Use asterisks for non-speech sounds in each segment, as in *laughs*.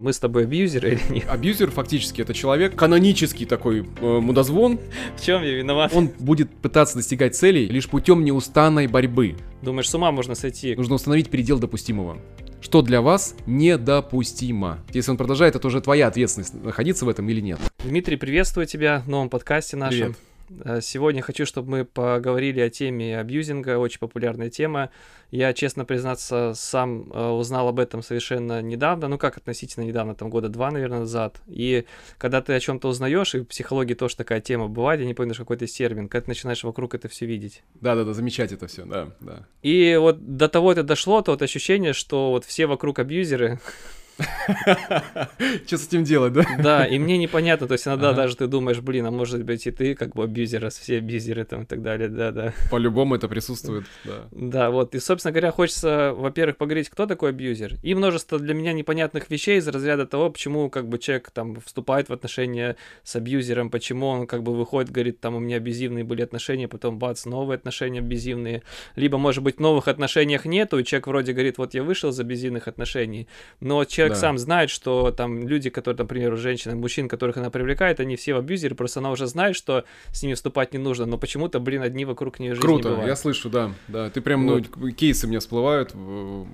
Мы с тобой абьюзеры или нет? Абьюзер фактически это человек, канонический такой э, мудозвон. В чем я виноват? Он будет пытаться достигать целей лишь путем неустанной борьбы. Думаешь, с ума можно сойти? Нужно установить предел допустимого. Что для вас недопустимо. Если он продолжает, это уже твоя ответственность, находиться в этом или нет. Дмитрий, приветствую тебя в новом подкасте нашем. Привет. Э, Сегодня хочу, чтобы мы поговорили о теме абьюзинга, очень популярная тема. Я, честно признаться, сам э, узнал об этом совершенно недавно, ну как относительно недавно, там года два, наверное, назад. И когда ты о чем-то узнаешь, и в психологии тоже такая тема бывает, я не помню, какой-то термин, когда ты начинаешь вокруг это все видеть. Да-да-да, замечать это все, да, да. И вот до того это дошло, то вот ощущение, что вот все вокруг абьюзеры, *laughs* *laughs* Что с этим делать, да? Да, и мне непонятно, то есть иногда даже ты думаешь, блин, а может быть и ты как бы абьюзер, раз все абьюзеры там и так далее, да-да. По-любому это присутствует, да. Да, вот, и, собственно говоря, хочется, во-первых, поговорить, кто такой абьюзер, и множество для меня непонятных вещей из разряда того, почему как бы человек там вступает в отношения с абьюзером, почему он как бы выходит, говорит, там у меня абьюзивные были отношения, потом бац, новые отношения абьюзивные, либо, может быть, новых отношениях нету, и человек вроде говорит, вот я вышел из абьюзивных отношений, но человек Да. сам знает, что там люди, которые, например, женщины, мужчин, которых она привлекает, они все абьюзеры, просто она уже знает, что с ними вступать не нужно, но почему-то, блин, одни вокруг нее жизни Круто, бывают. я слышу, да, да. Ты прям, ну, кейсы мне всплывают, э,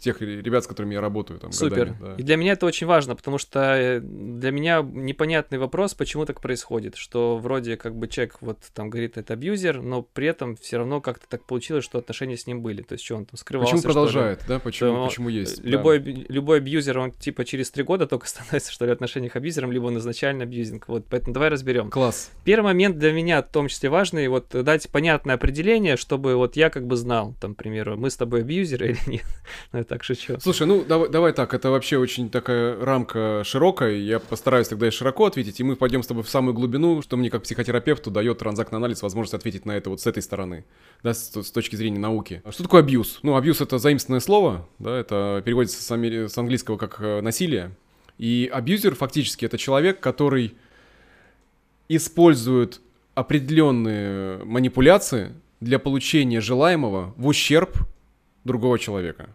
тех ребят, с которыми я работаю там Супер. годами, да. И для меня это очень важно, потому что э, для меня непонятный вопрос, почему так происходит, что вроде как бы человек вот там говорит, это абьюзер, но при этом все равно как-то так получилось, что отношения с ним были. То есть что он там скрывался? Почему что ли? продолжает, да? Почему, Что почему есть? да. Любой, аби- любой абьюзер, он типа через три года только *laughs* становится, что ли, в отношениях абьюзером, либо он изначально абьюзинг. Вот, поэтому давай разберем. Класс. Первый момент для меня в том числе важный, вот дать понятное определение, чтобы вот я как бы знал, там, к примеру, мы с тобой абьюзеры *laughs* или нет. Ну, я так шучу. Слушай, ну давай, давай так, это вообще очень такая рамка широкая, я постараюсь тогда и широко ответить, и мы пойдем с тобой в самую глубину, что мне как психотерапевту дает транзактный анализ возможность ответить на это вот с этой стороны, да, с, с точки зрения науки. А Что такое абьюз? Ну, абьюз это заимственное слово, да, это переводится с, амери- с английского как э, насилие, и абьюзер фактически это человек, который использует определенные манипуляции для получения желаемого в ущерб другого человека.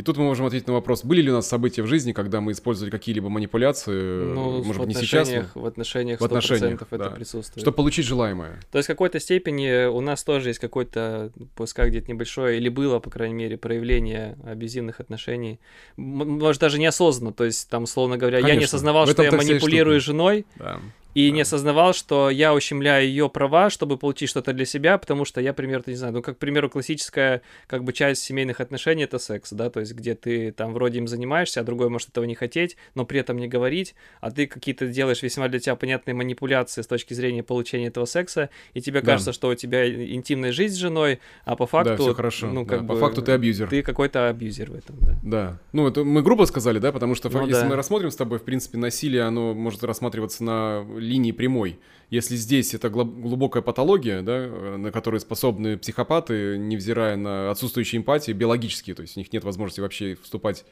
И тут мы можем ответить на вопрос, были ли у нас события в жизни, когда мы использовали какие-либо манипуляции, Ну, может в быть, не сейчас, но в отношениях в отношениях, 100% это да. присутствует. чтобы получить желаемое. То есть в какой-то степени у нас тоже есть какой-то, пускай где-то небольшое, или было, по крайней мере, проявление абьюзивных отношений. Может, даже неосознанно. То есть, там, условно говоря, я не Конечно. осознавал, что я манипулирую штука. женой, Да. И Да. не осознавал, что я ущемляю ее права, чтобы получить что-то для себя, потому что я, примерно, не знаю, ну, как, к примеру, классическая, как бы, часть семейных отношений — это секс, да, то есть, где ты там вроде им занимаешься, а другой может этого не хотеть, но при этом не говорить, а ты какие-то делаешь весьма для тебя понятные манипуляции с точки зрения получения этого секса, и тебе Да. кажется, что у тебя интимная жизнь с женой, а по факту... да, все хорошо. Ну, да, как по бы, факту ты абьюзер. Ты какой-то абьюзер в этом, да. Да. Ну, это мы грубо сказали, да, потому что Ну если да. мы рассмотрим с тобой, в принципе, насилие, оно может рассматриваться на линии прямой. Если здесь это глубокая патология, да, на которую способны психопаты, невзирая на отсутствующие эмпатии, биологические, то есть у них нет возможности вообще вступать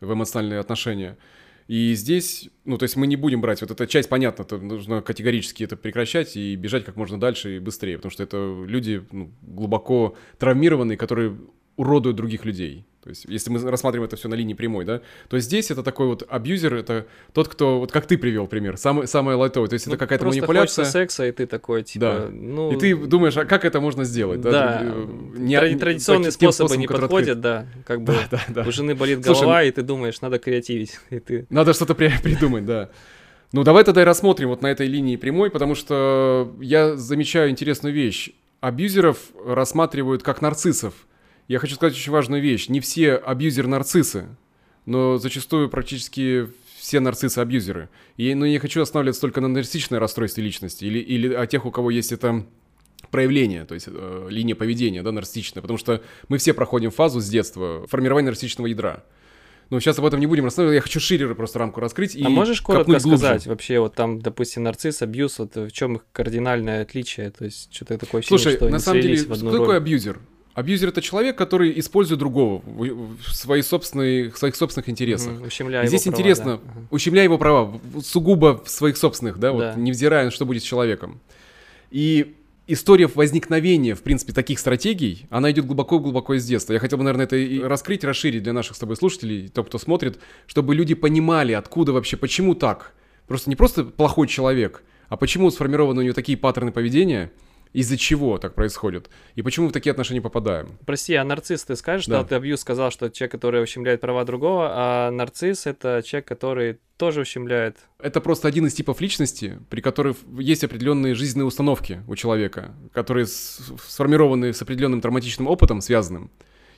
в эмоциональные отношения. И здесь, ну, то есть мы не будем брать, вот эта часть, понятно, то нужно категорически это прекращать и бежать как можно дальше и быстрее, потому что это люди ну, глубоко травмированные, которые уродуют других людей. То есть, если мы рассматриваем это все на линии прямой, да, то здесь это такой вот абьюзер, это тот, кто, вот как ты привел пример, самый, самый лайтовый. То есть, Ну, это какая-то манипуляция. секса, и ты такой, типа, Да. ну... И ты думаешь, а как это можно сделать? Да, Э, тради- не- традиционные способы не подходят, да, как бы открыт. Да, да, да. у жены болит Слушай, голова, и ты думаешь, надо креативить, и ты... Надо что-то при- *laughs* придумать, да. Ну, давай тогда и рассмотрим вот на этой линии прямой, потому что я замечаю интересную вещь. Абьюзеров рассматривают как нарциссов. Я хочу сказать очень важную вещь. Не все абьюзер-нарциссы, но зачастую практически все нарциссы-абьюзеры. И, но я не хочу останавливаться только на нарциссичное расстройстве личности или, или о тех, у кого есть это проявление, то есть э, линия поведения, да, нарциссичная, потому что мы все проходим фазу с детства формирования нарциссичного ядра. Но сейчас об этом не будем рассказывать, я хочу шире просто рамку раскрыть и а можешь коротко глубже. сказать вообще, вот там, допустим, нарцисс, абьюз, вот в чем их кардинальное отличие? То есть что-то такое ощущение, Слушай, что на самом деле, что такое роль. абьюзер? Абьюзер это человек, который использует другого в, свои собственные, в своих собственных интересах. Мгм, ущемляя И его здесь права, интересно, да. Ущемляя его права, сугубо в своих собственных, да, вот, Да. невзирая на что будет с человеком. И история возникновения, в принципе, таких стратегий, она идет глубоко-глубоко из детства. Я хотел бы, наверное, это и раскрыть, расширить для наших с тобой слушателей, то, кто смотрит, чтобы люди понимали, откуда вообще, почему так. Просто не просто плохой человек, а почему сформированы у него такие паттерны поведения – из-за чего так происходит? И почему в такие отношения попадаем? Прости, а нарцисс ты скажешь, да. что ты абьюз сказал, что человек, который ущемляет права другого, а нарцисс — это человек, который тоже ущемляет. Это просто один из типов личности, при которых есть определенные жизненные установки у человека, которые сформированы с определенным травматичным опытом связанным.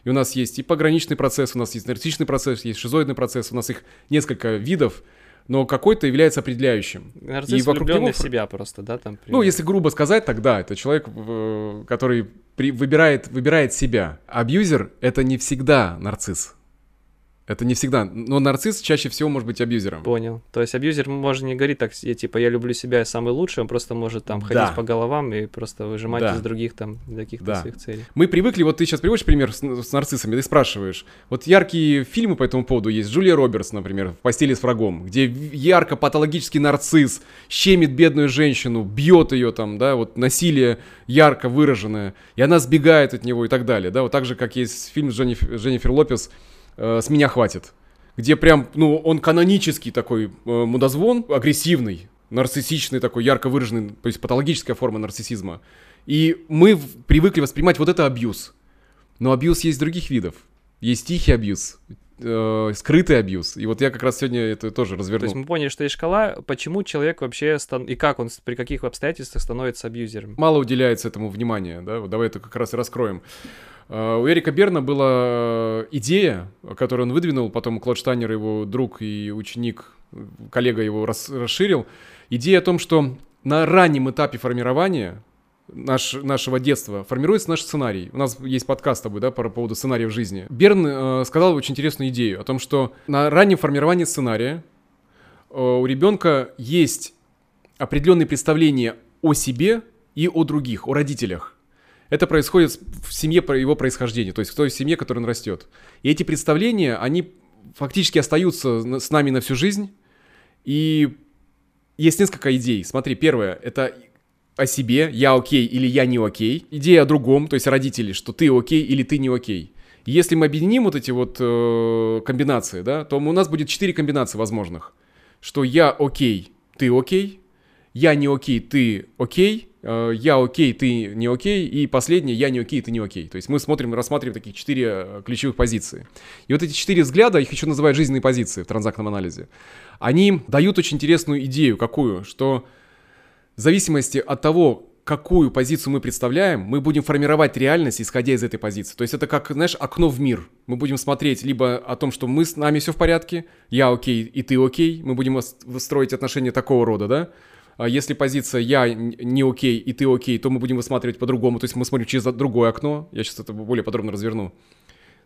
И у нас есть и пограничный процесс, у нас есть нарциссичный процесс, есть шизоидный процесс, у нас их несколько видов, но какой-то является определяющим. Нарцисс и вокруг него... в себя просто, да? Там, ну, если грубо сказать, тогда это человек, который при... выбирает, выбирает себя. Абьюзер — это не всегда нарцисс. Это не всегда. Но нарцисс чаще всего может быть абьюзером. Понял. То есть абьюзер может не говорить так, я, типа, я люблю себя, я самый лучший, он просто может там ходить да. по головам и просто выжимать да. из других там каких-то да. своих целей. Мы привыкли, вот ты сейчас приводишь пример с, с нарциссами, ты спрашиваешь. Вот яркие фильмы по этому поводу есть. Джулия Робертс, например, в «Постели с врагом», где ярко патологический нарцисс щемит бедную женщину, бьет ее там, да, вот насилие ярко выраженное, и она сбегает от него и так далее, да, вот так же, как есть фильм с Дженнифер, Дженнифер Лопес, э, «С меня хватит», где прям, ну, он канонический такой э, мудозвон, агрессивный, нарциссичный такой, ярко выраженный, то есть патологическая форма нарциссизма. И мы привыкли воспринимать вот это абьюз. Но абьюз есть других видов. Есть тихий абьюз, э, скрытый абьюз. И вот я как раз сегодня это тоже развернул. То есть мы поняли, что есть шкала, почему человек вообще стан... и как он, при каких обстоятельствах становится абьюзером. Мало уделяется этому внимания, да, вот давай это как раз и раскроем. Э, у Эрика Берна была идея, которую он выдвинул, потом Клод Штайнер, его друг и ученик, коллега его расширил. Идея о том, что на раннем этапе формирования наш, нашего детства формируется наш сценарий. У нас есть подкаст с тобой, да, по поводу сценариев жизни. Берн э, сказал очень интересную идею о том, что на раннем формировании сценария э, у ребенка есть определенные представления о себе и о других, о родителях. Это происходит в семье его происхождения, то есть в той семье, в которой он растет. И эти представления, они фактически остаются с нами на всю жизнь. И есть несколько идей. Смотри, первое, это о себе, я окей или я не окей. Идея о другом, то есть о родителе, что ты окей или ты не окей. Если мы объединим вот эти вот э, комбинации, да, то у нас будет четыре комбинации возможных. Что я окей, ты окей, я не окей, ты окей, я окей, ты не окей, и последнее, я не окей, ты не окей. То есть мы смотрим, рассматриваем такие четыре э, ключевых позиции. И вот эти четыре взгляда, их еще называют жизненные позиции в транзактном анализе, они дают очень интересную идею, какую, что в зависимости от того, какую позицию мы представляем, мы будем формировать реальность, исходя из этой позиции. То есть это как, знаешь, окно в мир. Мы будем смотреть либо о том, что мы с нами все в порядке, я окей и ты окей, мы будем строить отношения такого рода, да, если позиция «я не окей» и «ты окей», то мы будем высматривать по-другому, то есть мы смотрим через другое окно. Я сейчас это более подробно разверну.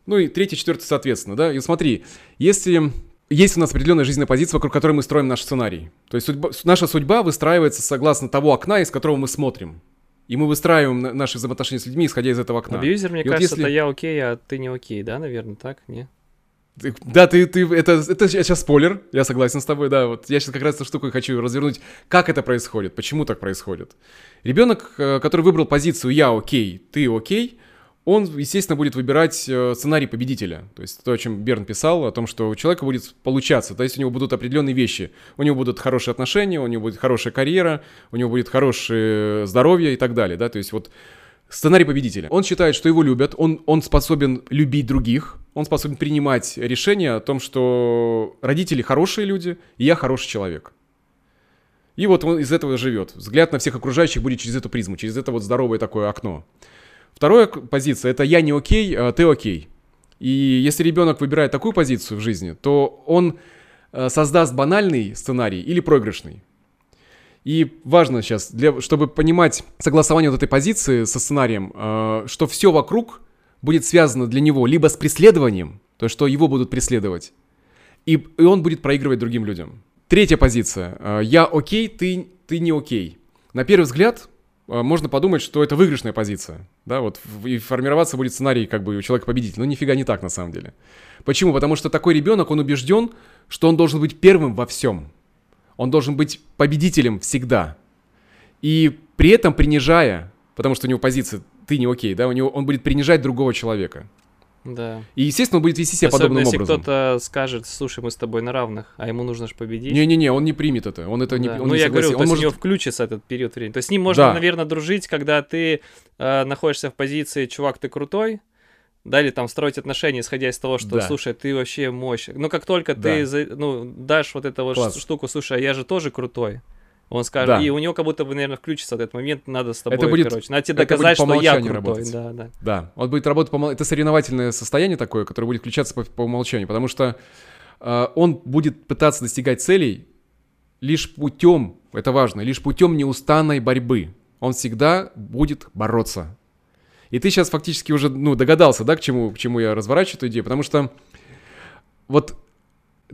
Ну и третье, четвертое, соответственно, да. И смотри, если есть у нас определенная жизненная позиция, вокруг которой мы строим наш сценарий. То есть судьба, наша судьба выстраивается согласно того окна, из которого мы смотрим. И мы выстраиваем наши взаимоотношения с людьми, исходя из этого окна. Абьюзер, мне и кажется, вот если... это я окей, а ты не окей, да, наверное, так? Не? Да, ты, ты, это, это сейчас спойлер, я согласен с тобой, да, вот я сейчас как раз эту штуку хочу развернуть, как это происходит, почему так происходит. Ребенок, э, который выбрал позицию «я окей, ты окей», он, естественно, будет выбирать э, сценарий победителя. То есть то, о чем Берн писал, о том, что у человека будет получаться. То есть у него будут определенные вещи. У него будут хорошие отношения, у него будет хорошая карьера, у него будет хорошее здоровье и так далее. Да? То есть вот Сценарий победителя. Он считает, что его любят, он, он способен любить других, он способен принимать решения о том, что родители хорошие люди, и я хороший человек. И вот он из этого живет. Взгляд на всех окружающих будет через эту призму, через это вот здоровое такое окно. Вторая позиция это я не окей, а ты окей. И если ребенок выбирает такую позицию в жизни, то он э, создаст банальный сценарий или проигрышный. И важно сейчас, для, чтобы понимать согласование вот этой позиции со сценарием, э, что все вокруг будет связано для него либо с преследованием, то есть что его будут преследовать, и, и он будет проигрывать другим людям. Третья позиция. Э, я окей, ты, ты не окей. На первый взгляд э, можно подумать, что это выигрышная позиция. Да, вот и формироваться будет сценарий как бы у человека победитель. Но нифига не так на самом деле. Почему? Потому что такой ребенок, он убежден, что он должен быть первым во всем. Он должен быть победителем всегда. И при этом принижая потому что у него позиция «ты не окей», да, у него, он будет принижать другого человека. Да. И, естественно, он будет вести себя Особенно, подобным если образом. кто-то скажет, слушай, мы с тобой на равных, а ему нужно же победить. Не-не-не, он не примет это, он это не, Да. он ну, не я говорю, согласится. то Он есть у может- него включится этот период времени. То есть с ним можно, Да. наверное, дружить, когда ты э, находишься в позиции «чувак, ты крутой», да, или там строить отношения, исходя из того, что, Да. слушай, ты вообще мощь. Но как только Да. ты, за- ну, дашь вот эту вот штуку, слушай, а я же тоже крутой, он скажет, Да. и у него как будто бы, наверное, включится этот момент, надо с тобой, Это будет- короче, надо тебе доказать, что я крутой. работать. Да, да. Да, он будет работать по Это соревновательное состояние такое, которое будет включаться по, по умолчанию, потому что э, он будет пытаться достигать целей лишь путем, это важно, лишь путем неустанной борьбы. Он всегда будет бороться. И ты сейчас фактически уже ну, догадался, да, к чему, к чему я разворачиваю эту идею, потому что вот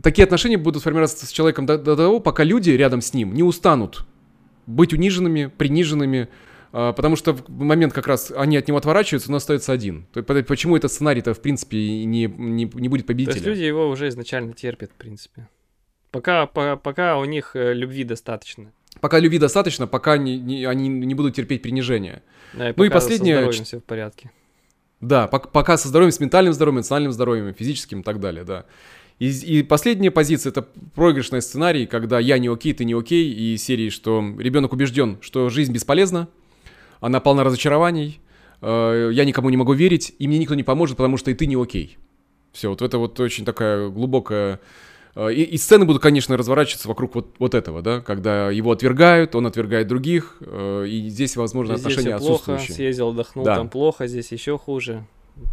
такие отношения будут формироваться с человеком до, до того, пока люди рядом с ним не устанут быть униженными, приниженными, а, потому что в момент как раз они от него отворачиваются, но остается один. Почему этот сценарий-то, в принципе, не, не, не будет То есть победителя? люди его уже изначально терпят, в принципе. Пока, по- пока у них э, любви достаточно. Пока любви достаточно, пока не- не- они не будут терпеть принижения. Да, и Ну и пока со последнее, здоровьем всё в порядке. Да, пок- пока со здоровьем, с ментальным здоровьем, эмоциональным здоровьем, физическим и так далее, да. И, и последняя позиция это проигрышный сценарий, когда я не окей, ты не окей, и серии, что ребенок убежден, что жизнь бесполезна, она полна разочарований, э, я никому не могу верить, и мне никто не поможет, потому что и ты не окей. Все, вот это вот очень такая глубокая... э, И, и сцены будут, конечно, разворачиваться вокруг вот, вот этого, да, когда его отвергают, он отвергает других, э, и здесь, возможно, Здесь отношения плохо, отсутствующие. съездил, отдохнул, Да. там плохо, здесь еще хуже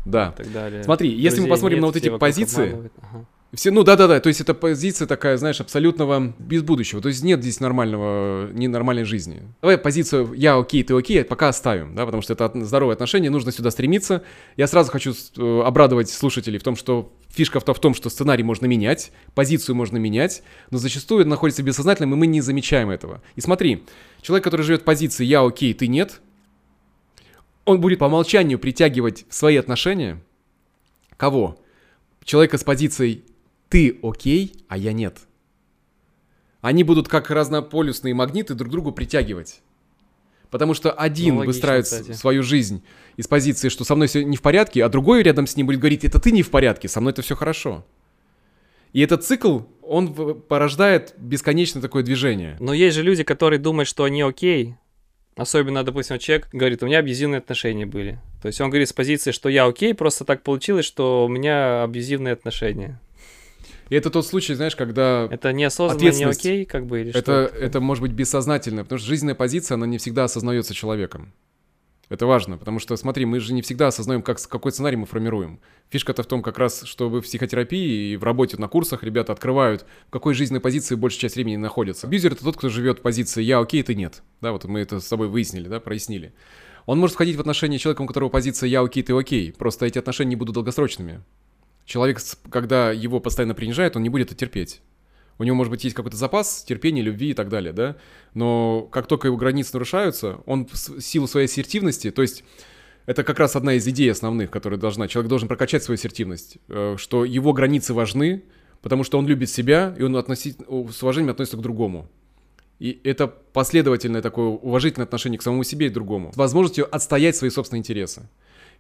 Да. и так далее. Смотри, если мы Друзей посмотрим нет, на вот эти позиции. Ага. Все, ну да-да-да, то есть это позиция такая, знаешь, абсолютного без будущего. То есть нет здесь нормального, ненормальной жизни. Давай позицию «я окей, ты окей» пока оставим, да, потому что это от- здоровые отношения, нужно сюда стремиться. Я сразу хочу э, обрадовать слушателей в том, что фишка в том, что сценарий можно менять, позицию можно менять, но зачастую это находится бессознательным, и мы не замечаем этого. И смотри, человек, который живет в позиции «я окей, ты нет», он будет по умолчанию притягивать в свои отношения кого? Человека с позицией «ты окей, а я нет». Они будут как разнополюсные магниты друг другу притягивать. Потому что один Ну, логично, выстраивает кстати. свою жизнь из позиции, что со мной все не в порядке, а другой рядом с ним будет говорить, это ты не в порядке, со мной это все хорошо. И этот цикл, он порождает бесконечное такое движение. Но есть же люди, которые думают, что они окей. Особенно, допустим, человек говорит, у меня абьюзивные отношения были. То есть он говорит с позиции, что я окей, просто так получилось, что у меня абьюзивные отношения. И это тот случай, знаешь, когда Это неосознанно не окей, как бы, или это, что? это может быть бессознательно, потому что жизненная позиция, она не всегда осознается человеком. Это важно, потому что, смотри, мы же не всегда осознаем, как, какой сценарий мы формируем. Фишка-то в том, как раз, что в психотерапии и в работе на курсах ребята открывают, в какой жизненной позиции большая часть времени находится. Абьюзер — это тот, кто живет в позиции «я окей, ты нет». Да, вот мы это с тобой выяснили, да, прояснили. Он может входить в отношения с человеком, у которого позиция «я окей, ты окей», просто эти отношения не будут долгосрочными. Человек, когда его постоянно принижают, он не будет это терпеть. У него, может быть, есть какой-то запас терпения, любви и так далее, да? Но как только его границы нарушаются, он в силу своей ассертивности, то есть это как раз одна из идей основных, которая должна... Человек должен прокачать свою ассертивность, э, что его границы важны, потому что он любит себя, и он относит, о, с уважением относится к другому. И это последовательное такое уважительное отношение к самому себе и другому. С возможностью отстоять свои собственные интересы.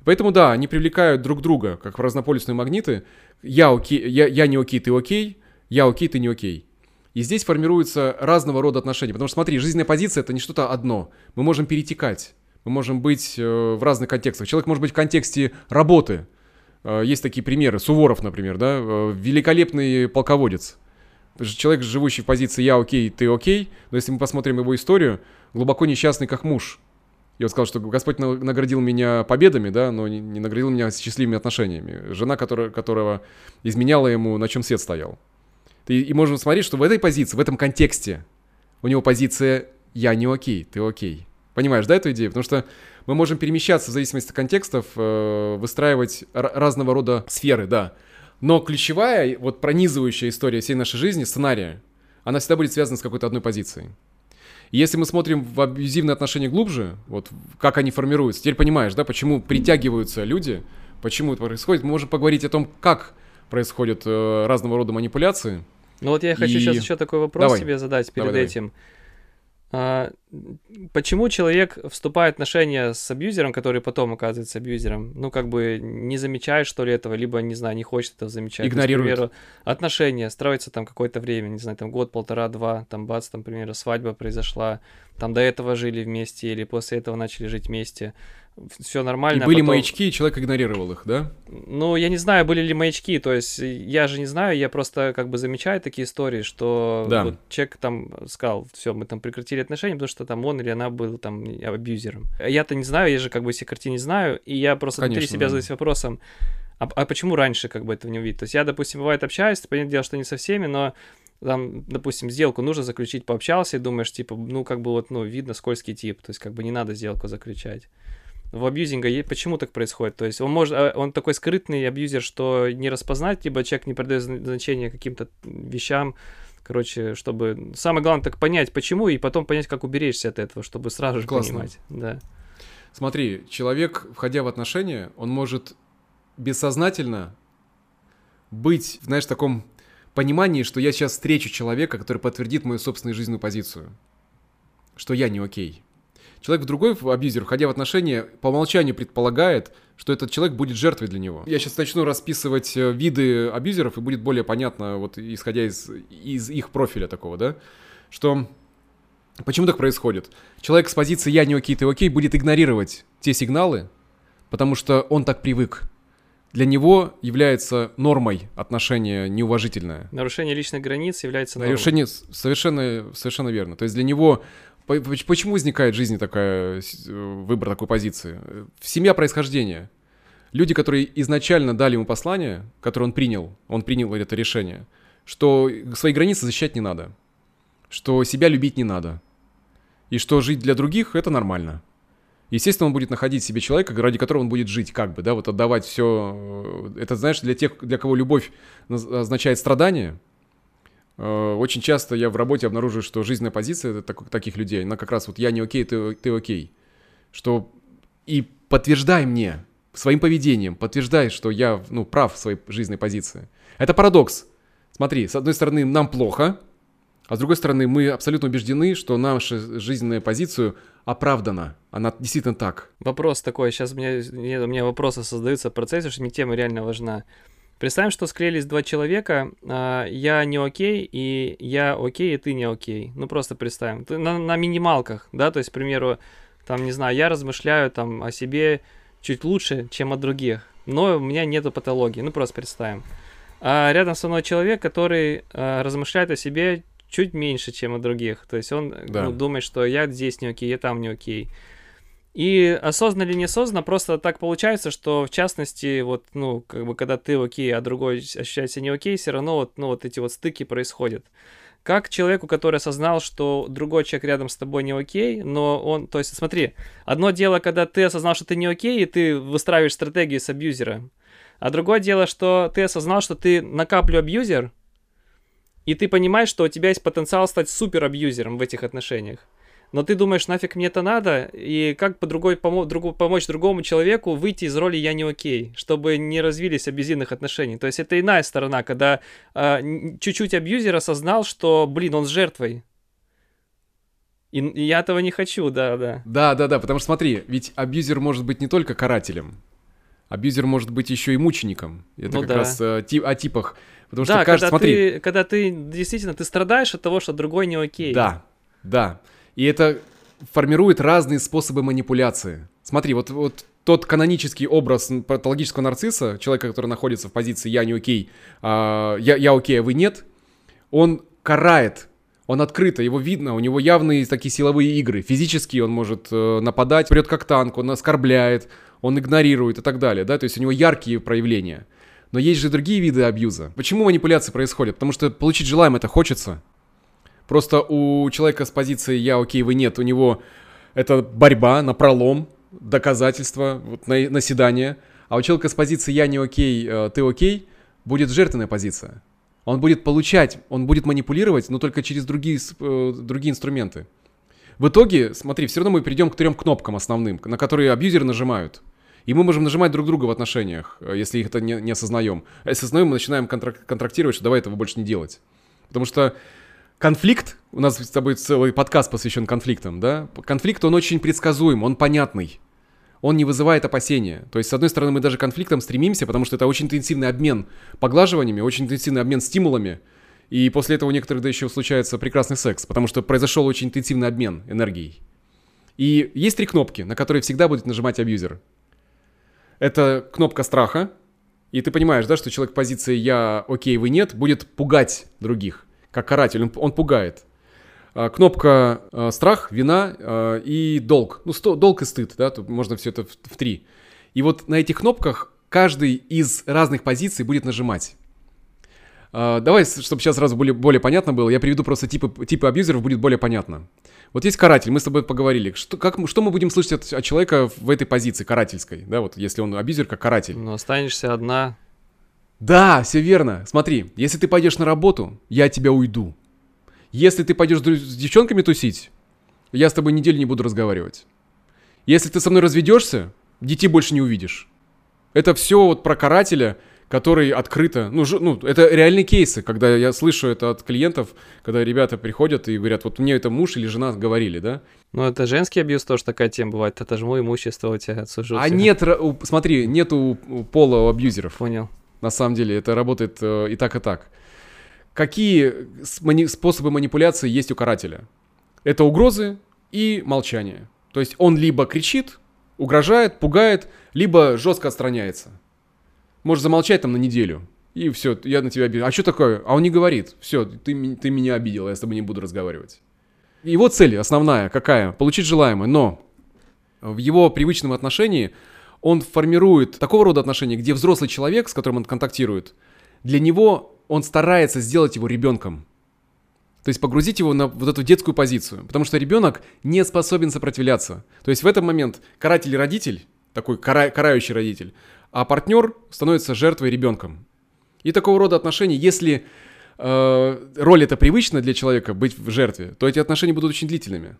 Поэтому да, они привлекают друг друга, как разнополюсные магниты. Я, окей, я, я не окей, ты окей, я окей, ты не окей. И здесь формируются разного рода отношения. Потому что смотри, жизненная позиция это не что-то одно. Мы можем перетекать. Мы можем быть э, в разных контекстах. Человек может быть в контексте работы. Э, есть такие примеры. Суворов, например, да, э, великолепный полководец. Человек, живущий в позиции «я окей, ты окей», но если мы посмотрим его историю, глубоко несчастный как муж. И он сказал, что Господь на- наградил меня победами, да, но не, наградил меня счастливыми отношениями. Жена, которая, которого изменяла ему, на чем свет стоял. И, и можем смотреть, что в этой позиции, в этом контексте у него позиция «я не окей, ты окей». Понимаешь, да, эту идею? Потому что мы можем перемещаться в зависимости от контекстов, э, выстраивать разного рода сферы, да. Но ключевая, вот пронизывающая история всей нашей жизни, сценария, она всегда будет связана с какой-то одной позицией. Если мы смотрим в абьюзивные отношения глубже, вот как они формируются, теперь понимаешь, да, почему притягиваются люди, почему это происходит, мы можем поговорить о том, как происходят э, разного рода манипуляции. Ну вот я хочу И- сейчас еще такой вопрос Давай. себе задать перед Давай, этим. Почему человек вступает в отношения с абьюзером, который потом оказывается абьюзером? Ну, как бы не замечает, что ли, этого, либо, не знаю, не хочет этого замечать. Игнорирует. есть, к примеру, отношения строятся там какое-то время, не знаю, там год, полтора, два, там бац, там, к примеру, свадьба произошла, там до этого жили вместе или после этого начали жить вместе все нормально. И были потом... маячки, и человек игнорировал их, да? Ну, я не знаю, были ли маячки, то есть я же не знаю, я просто как бы замечаю такие истории, что да. вот человек там сказал, все, мы там прекратили отношения, потому что там он или она был там абьюзером. Я-то не знаю, я же как бы все картины не знаю, и я просто Конечно, внутри себя да. задаюсь вопросом, а, а почему раньше как бы этого не увидеть? То есть я, допустим, бывает общаюсь, понятное дело, что не со всеми, но там, допустим, сделку нужно заключить, пообщался и думаешь, типа, ну, как бы вот, ну, видно скользкий тип, то есть как бы не надо сделку заключать в абьюзинга почему так происходит? То есть он может, а, он такой скрытный абьюзер, что не распознать, либо человек не придает значения каким-то вещам, короче, чтобы самое главное так понять, почему, и потом понять, как уберечься от этого, чтобы сразу же Классно. понимать. Да. Смотри, человек, входя в отношения, он может бессознательно быть, знаешь, в таком понимании, что я сейчас встречу человека, который подтвердит мою собственную жизненную позицию, что я не окей. Человек в другой абьюзер, входя в отношения, по умолчанию предполагает, что этот человек будет жертвой для него. Я сейчас начну расписывать э, виды абьюзеров, и будет более понятно, вот исходя из, из их профиля такого, да, что почему так происходит. Человек с позиции «я не окей, ты окей» будет игнорировать те сигналы, потому что он так привык. Для него является нормой отношение неуважительное. Нарушение личных границ является нормой. Нарушение совершенно, совершенно верно. То есть для него Почему возникает в жизни такая, выбор такой позиции? Семья происхождения. Люди, которые изначально дали ему послание, которое он принял, он принял это решение, что свои границы защищать не надо, что себя любить не надо, и что жить для других — это нормально. Естественно, он будет находить себе человека, ради которого он будет жить, как бы, да, вот отдавать все. Это, знаешь, для тех, для кого любовь означает страдание, Э, очень часто я в работе обнаруживаю, что жизненная позиция так, таких людей, она как раз вот я не окей, ты, ты окей. Что и подтверждай мне своим поведением, подтверждай, что я ну, прав в своей жизненной позиции. Это парадокс. Смотри, с одной стороны, нам плохо, а с другой стороны, мы абсолютно убеждены, что наша жизненная позиция оправдана. Она действительно так. Вопрос такой, сейчас меня, у меня вопросы создаются в процессе, что мне тема реально важна. Представим, что склеились два человека, а, я не окей, и я окей, и ты не окей. Ну, просто представим. На, на минималках, да, то есть, к примеру, там, не знаю, я размышляю там о себе чуть лучше, чем о других, но у меня нету патологии, ну, просто представим. А рядом со мной человек, который а, размышляет о себе чуть меньше, чем о других. То есть он да. ну, думает, что я здесь не окей, я там не окей. И осознанно или неосознанно просто так получается, что в частности, вот, ну, как бы, когда ты окей, а другой ощущает себя не окей, все равно вот, ну, вот эти вот стыки происходят. Как человеку, который осознал, что другой человек рядом с тобой не окей, но он, то есть, смотри, одно дело, когда ты осознал, что ты не окей, и ты выстраиваешь стратегию с абьюзера, а другое дело, что ты осознал, что ты на каплю абьюзер, и ты понимаешь, что у тебя есть потенциал стать супер абьюзером в этих отношениях но ты думаешь, нафиг мне это надо, и как по другой помо- другу, помочь другому человеку выйти из роли «я не окей», чтобы не развились абьюзивных отношений. То есть это иная сторона, когда э, чуть-чуть абьюзер осознал, что, блин, он с жертвой. И я этого не хочу, да, да. Да, да, да, потому что смотри, ведь абьюзер может быть не только карателем, абьюзер может быть еще и мучеником. Это ну, как да. раз э, ти- о типах. Потому да, что кажется, когда смотри. Ты, когда ты действительно ты страдаешь от того, что другой не окей. Да, да. И это формирует разные способы манипуляции. Смотри, вот, вот тот канонический образ патологического нарцисса, человека, который находится в позиции «я не окей», а, я, «я окей, а вы нет», он карает, он открыто, его видно, у него явные такие силовые игры. Физически он может э, нападать, прет как танк, он оскорбляет, он игнорирует и так далее, да, то есть у него яркие проявления. Но есть же другие виды абьюза. Почему манипуляции происходят? Потому что получить желаемое это хочется. Просто у человека с позиции «я окей, вы нет», у него это борьба на пролом, доказательства, вот, на, наседание. А у человека с позиции «я не окей, э, ты окей» будет жертвенная позиция. Он будет получать, он будет манипулировать, но только через другие, э, другие инструменты. В итоге, смотри, все равно мы перейдем к трем кнопкам основным, на которые абьюзеры нажимают. И мы можем нажимать друг друга в отношениях, э, если их это не, не осознаем. А если осознаем, мы начинаем контрак- контрактировать, что давай этого больше не делать. Потому что конфликт, у нас с тобой целый подкаст посвящен конфликтам, да? Конфликт, он очень предсказуем, он понятный. Он не вызывает опасения. То есть, с одной стороны, мы даже к конфликтам стремимся, потому что это очень интенсивный обмен поглаживаниями, очень интенсивный обмен стимулами. И после этого у некоторых да еще случается прекрасный секс, потому что произошел очень интенсивный обмен энергией. И есть три кнопки, на которые всегда будет нажимать абьюзер. Это кнопка страха, и ты понимаешь, да, что человек в позиции «я окей, вы нет» будет пугать других, как каратель, он, он пугает. А, кнопка а, страх, вина а, и долг. Ну, сто, долг и стыд, да, тут можно все это в, в три. И вот на этих кнопках каждый из разных позиций будет нажимать. А, давай, чтобы сейчас сразу более, более понятно было, я приведу просто типы, типы абьюзеров, будет более понятно. Вот есть каратель, мы с тобой поговорили. Что, как, что мы будем слышать от, от человека в этой позиции карательской, да, вот если он абьюзер как каратель? Ну, останешься одна. Да, все верно. Смотри, если ты пойдешь на работу, я от тебя уйду. Если ты пойдешь с девчонками тусить, я с тобой неделю не буду разговаривать. Если ты со мной разведешься, детей больше не увидишь. Это все вот про карателя, который открыто, ну, ж, ну, это реальные кейсы, когда я слышу это от клиентов, когда ребята приходят и говорят, вот мне это муж или жена говорили, да? Ну, это женский абьюз тоже такая тема бывает, это же мое имущество у тебя отсужу. А нет, смотри, нету пола у абьюзеров. Понял. На самом деле, это работает э, и так, и так. Какие способы манипуляции есть у карателя? Это угрозы и молчание. То есть он либо кричит, угрожает, пугает, либо жестко отстраняется. Можешь замолчать там на неделю. И все, я на тебя обидел. А что такое? А он не говорит. Все, ты, ты меня обидел, я с тобой не буду разговаривать. Его цель основная какая? Получить желаемое. Но в его привычном отношении он формирует такого рода отношения, где взрослый человек, с которым он контактирует, для него он старается сделать его ребенком. То есть погрузить его на вот эту детскую позицию. Потому что ребенок не способен сопротивляться. То есть в этот момент каратель-родитель, такой кара- карающий родитель, а партнер становится жертвой ребенком. И такого рода отношения, если э, роль это привычна для человека быть в жертве, то эти отношения будут очень длительными.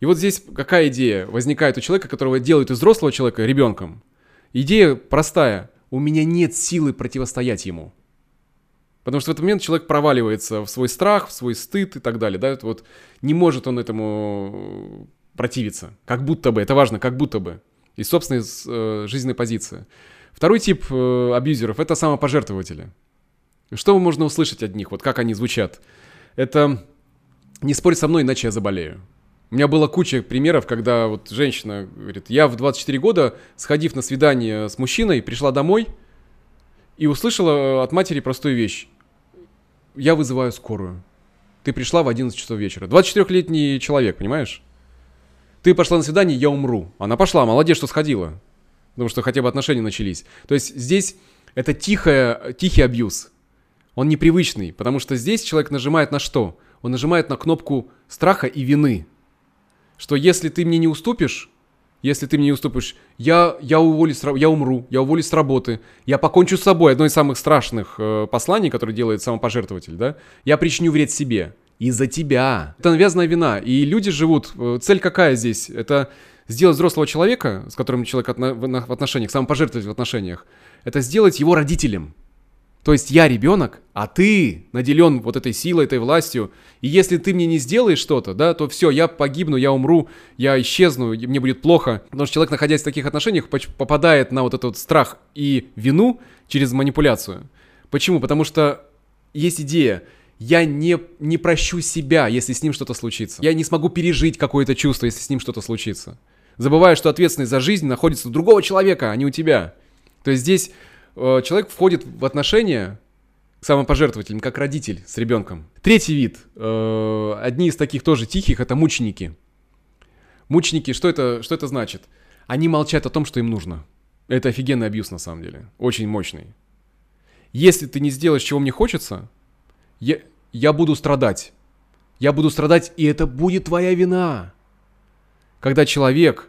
И вот здесь какая идея возникает у человека, которого делают из взрослого человека ребенком? Идея простая. У меня нет силы противостоять ему. Потому что в этот момент человек проваливается в свой страх, в свой стыд и так далее. Да? Вот не может он этому противиться. Как будто бы, это важно, как будто бы из собственной э, жизненной позиции. Второй тип э, абьюзеров — это самопожертвователи. Что можно услышать от них, вот как они звучат? Это «не спорь со мной, иначе я заболею». У меня была куча примеров, когда вот женщина говорит, я в 24 года, сходив на свидание с мужчиной, пришла домой и услышала от матери простую вещь. Я вызываю скорую. Ты пришла в 11 часов вечера. 24-летний человек, понимаешь? Ты пошла на свидание, я умру. Она пошла, молодец, что сходила. Потому что хотя бы отношения начались. То есть здесь это тихое, тихий абьюз. Он непривычный, потому что здесь человек нажимает на что? Он нажимает на кнопку страха и вины. Что если ты мне не уступишь, если ты мне не уступишь, я, я уволюсь, я умру, я уволюсь с работы, я покончу с собой. Одно из самых страшных э, посланий, которое делает самопожертвователь, да? Я причиню вред себе из-за тебя. Это навязанная вина. И люди живут. Э, цель какая здесь? Это сделать взрослого человека, с которым человек отно- в отношениях, самопожертвовать в отношениях, это сделать его родителем. То есть я ребенок, а ты наделен вот этой силой, этой властью. И если ты мне не сделаешь что-то, да, то все, я погибну, я умру, я исчезну, мне будет плохо. Потому что человек, находясь в таких отношениях, попадает на вот этот вот страх и вину через манипуляцию. Почему? Потому что есть идея, я не, не прощу себя, если с ним что-то случится. Я не смогу пережить какое-то чувство, если с ним что-то случится. Забывая, что ответственность за жизнь находится у другого человека, а не у тебя. То есть здесь э, человек входит в отношения самопожертвователем, как родитель с ребенком. Третий вид, э, одни из таких тоже тихих, это мученики. Мученики, что это, что это значит? Они молчат о том, что им нужно. Это офигенный абьюз на самом деле, очень мощный. Если ты не сделаешь, чего мне хочется, я, я буду страдать. Я буду страдать, и это будет твоя вина. Когда человек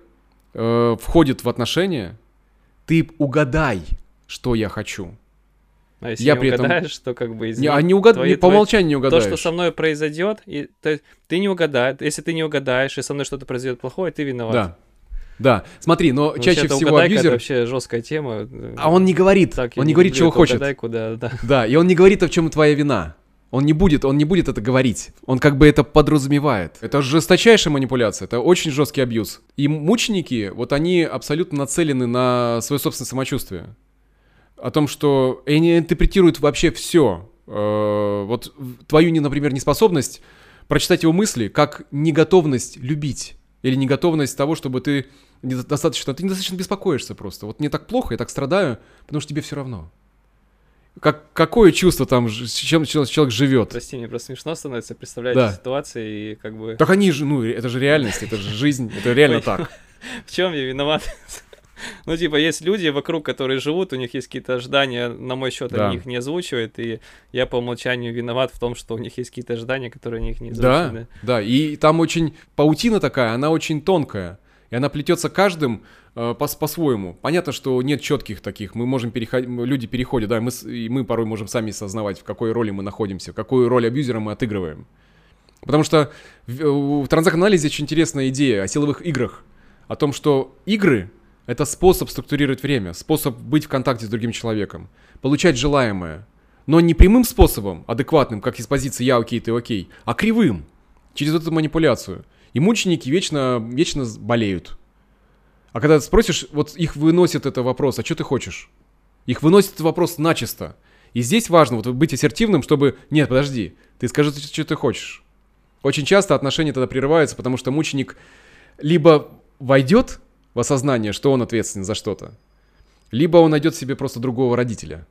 э, входит в отношения, ты угадай, что я хочу. А если я не при угадаешь, этом... то как бы извини, не, а не угад... твои, по умолчанию не угадаешь. То, что со мной произойдет, и то, ты не угадаешь. Если ты не угадаешь, и со мной что-то произойдет плохое, ты виноват. Да. Да, смотри, но ну, чаще всего абьюзер... это вообще жесткая тема. А он не говорит, так, он не говорит, чего хочет. Угадайку, да, да. Да, и он не говорит, а в чем твоя вина. Он не будет, он не будет это говорить. Он как бы это подразумевает. Это жесточайшая манипуляция, это очень жесткий абьюз. И мученики, вот они абсолютно нацелены на свое собственное самочувствие. О том, что они интерпретируют вообще все. Вот твою, например, неспособность прочитать его мысли как неготовность любить. Или неготовность того, чтобы ты недостаточно, ты недостаточно беспокоишься просто. Вот мне так плохо, я так страдаю, потому что тебе все равно. Как, какое чувство там, с чем человек живет? Прости, мне просто смешно становится представлять да. ситуации и как бы... Так они же, ну, это же реальность, это же жизнь, это реально так. *laughs* В чем я виноват? *laughs* Ну, типа, есть люди вокруг, которые живут, у них есть какие-то ожидания, на мой счет, да. они их не озвучивают, и я по умолчанию виноват в том, что у них есть какие-то ожидания, которые они их не озвучивают. Да, да, и там очень паутина такая, она очень тонкая, и она плетется каждым э, по- по-своему. Понятно, что нет четких таких, мы можем переходить, люди переходят, да, мы, и мы порой можем сами осознавать, в какой роли мы находимся, какую роль абьюзера мы отыгрываем. Потому что в, в транзакт-анализе очень интересная идея о силовых играх, о том, что игры — это способ структурировать время, способ быть в контакте с другим человеком, получать желаемое. Но не прямым способом, адекватным, как из позиции «я окей, ты окей», а кривым, через эту манипуляцию. И мученики вечно, вечно болеют. А когда ты спросишь, вот их выносит это вопрос, а что ты хочешь? Их выносит вопрос начисто. И здесь важно вот быть ассертивным, чтобы... Нет, подожди, ты скажи, что ты хочешь. Очень часто отношения тогда прерываются, потому что мученик либо войдет в осознание, что он ответственен за что-то. Либо он найдет себе просто другого родителя,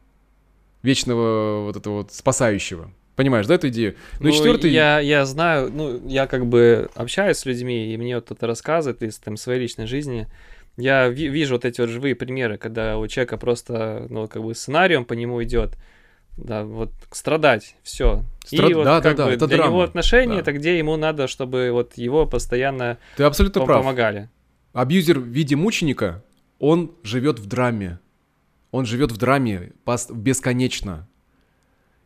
вечного вот этого вот спасающего. Понимаешь, да, эту идею? Ну, ну и четвертый... Я, я знаю, ну, я как бы общаюсь с людьми, и мне вот кто-то рассказывает из там, своей личной жизни. Я ви- вижу вот эти вот живые примеры, когда у человека просто, ну, как бы сценарием по нему идет, да, вот страдать, все. Страд... И вот да, как да, бы да, это для драма. него отношения, да. это где ему надо, чтобы вот его постоянно Ты абсолютно прав. помогали. Абьюзер в виде мученика, он живет в драме. Он живет в драме бесконечно.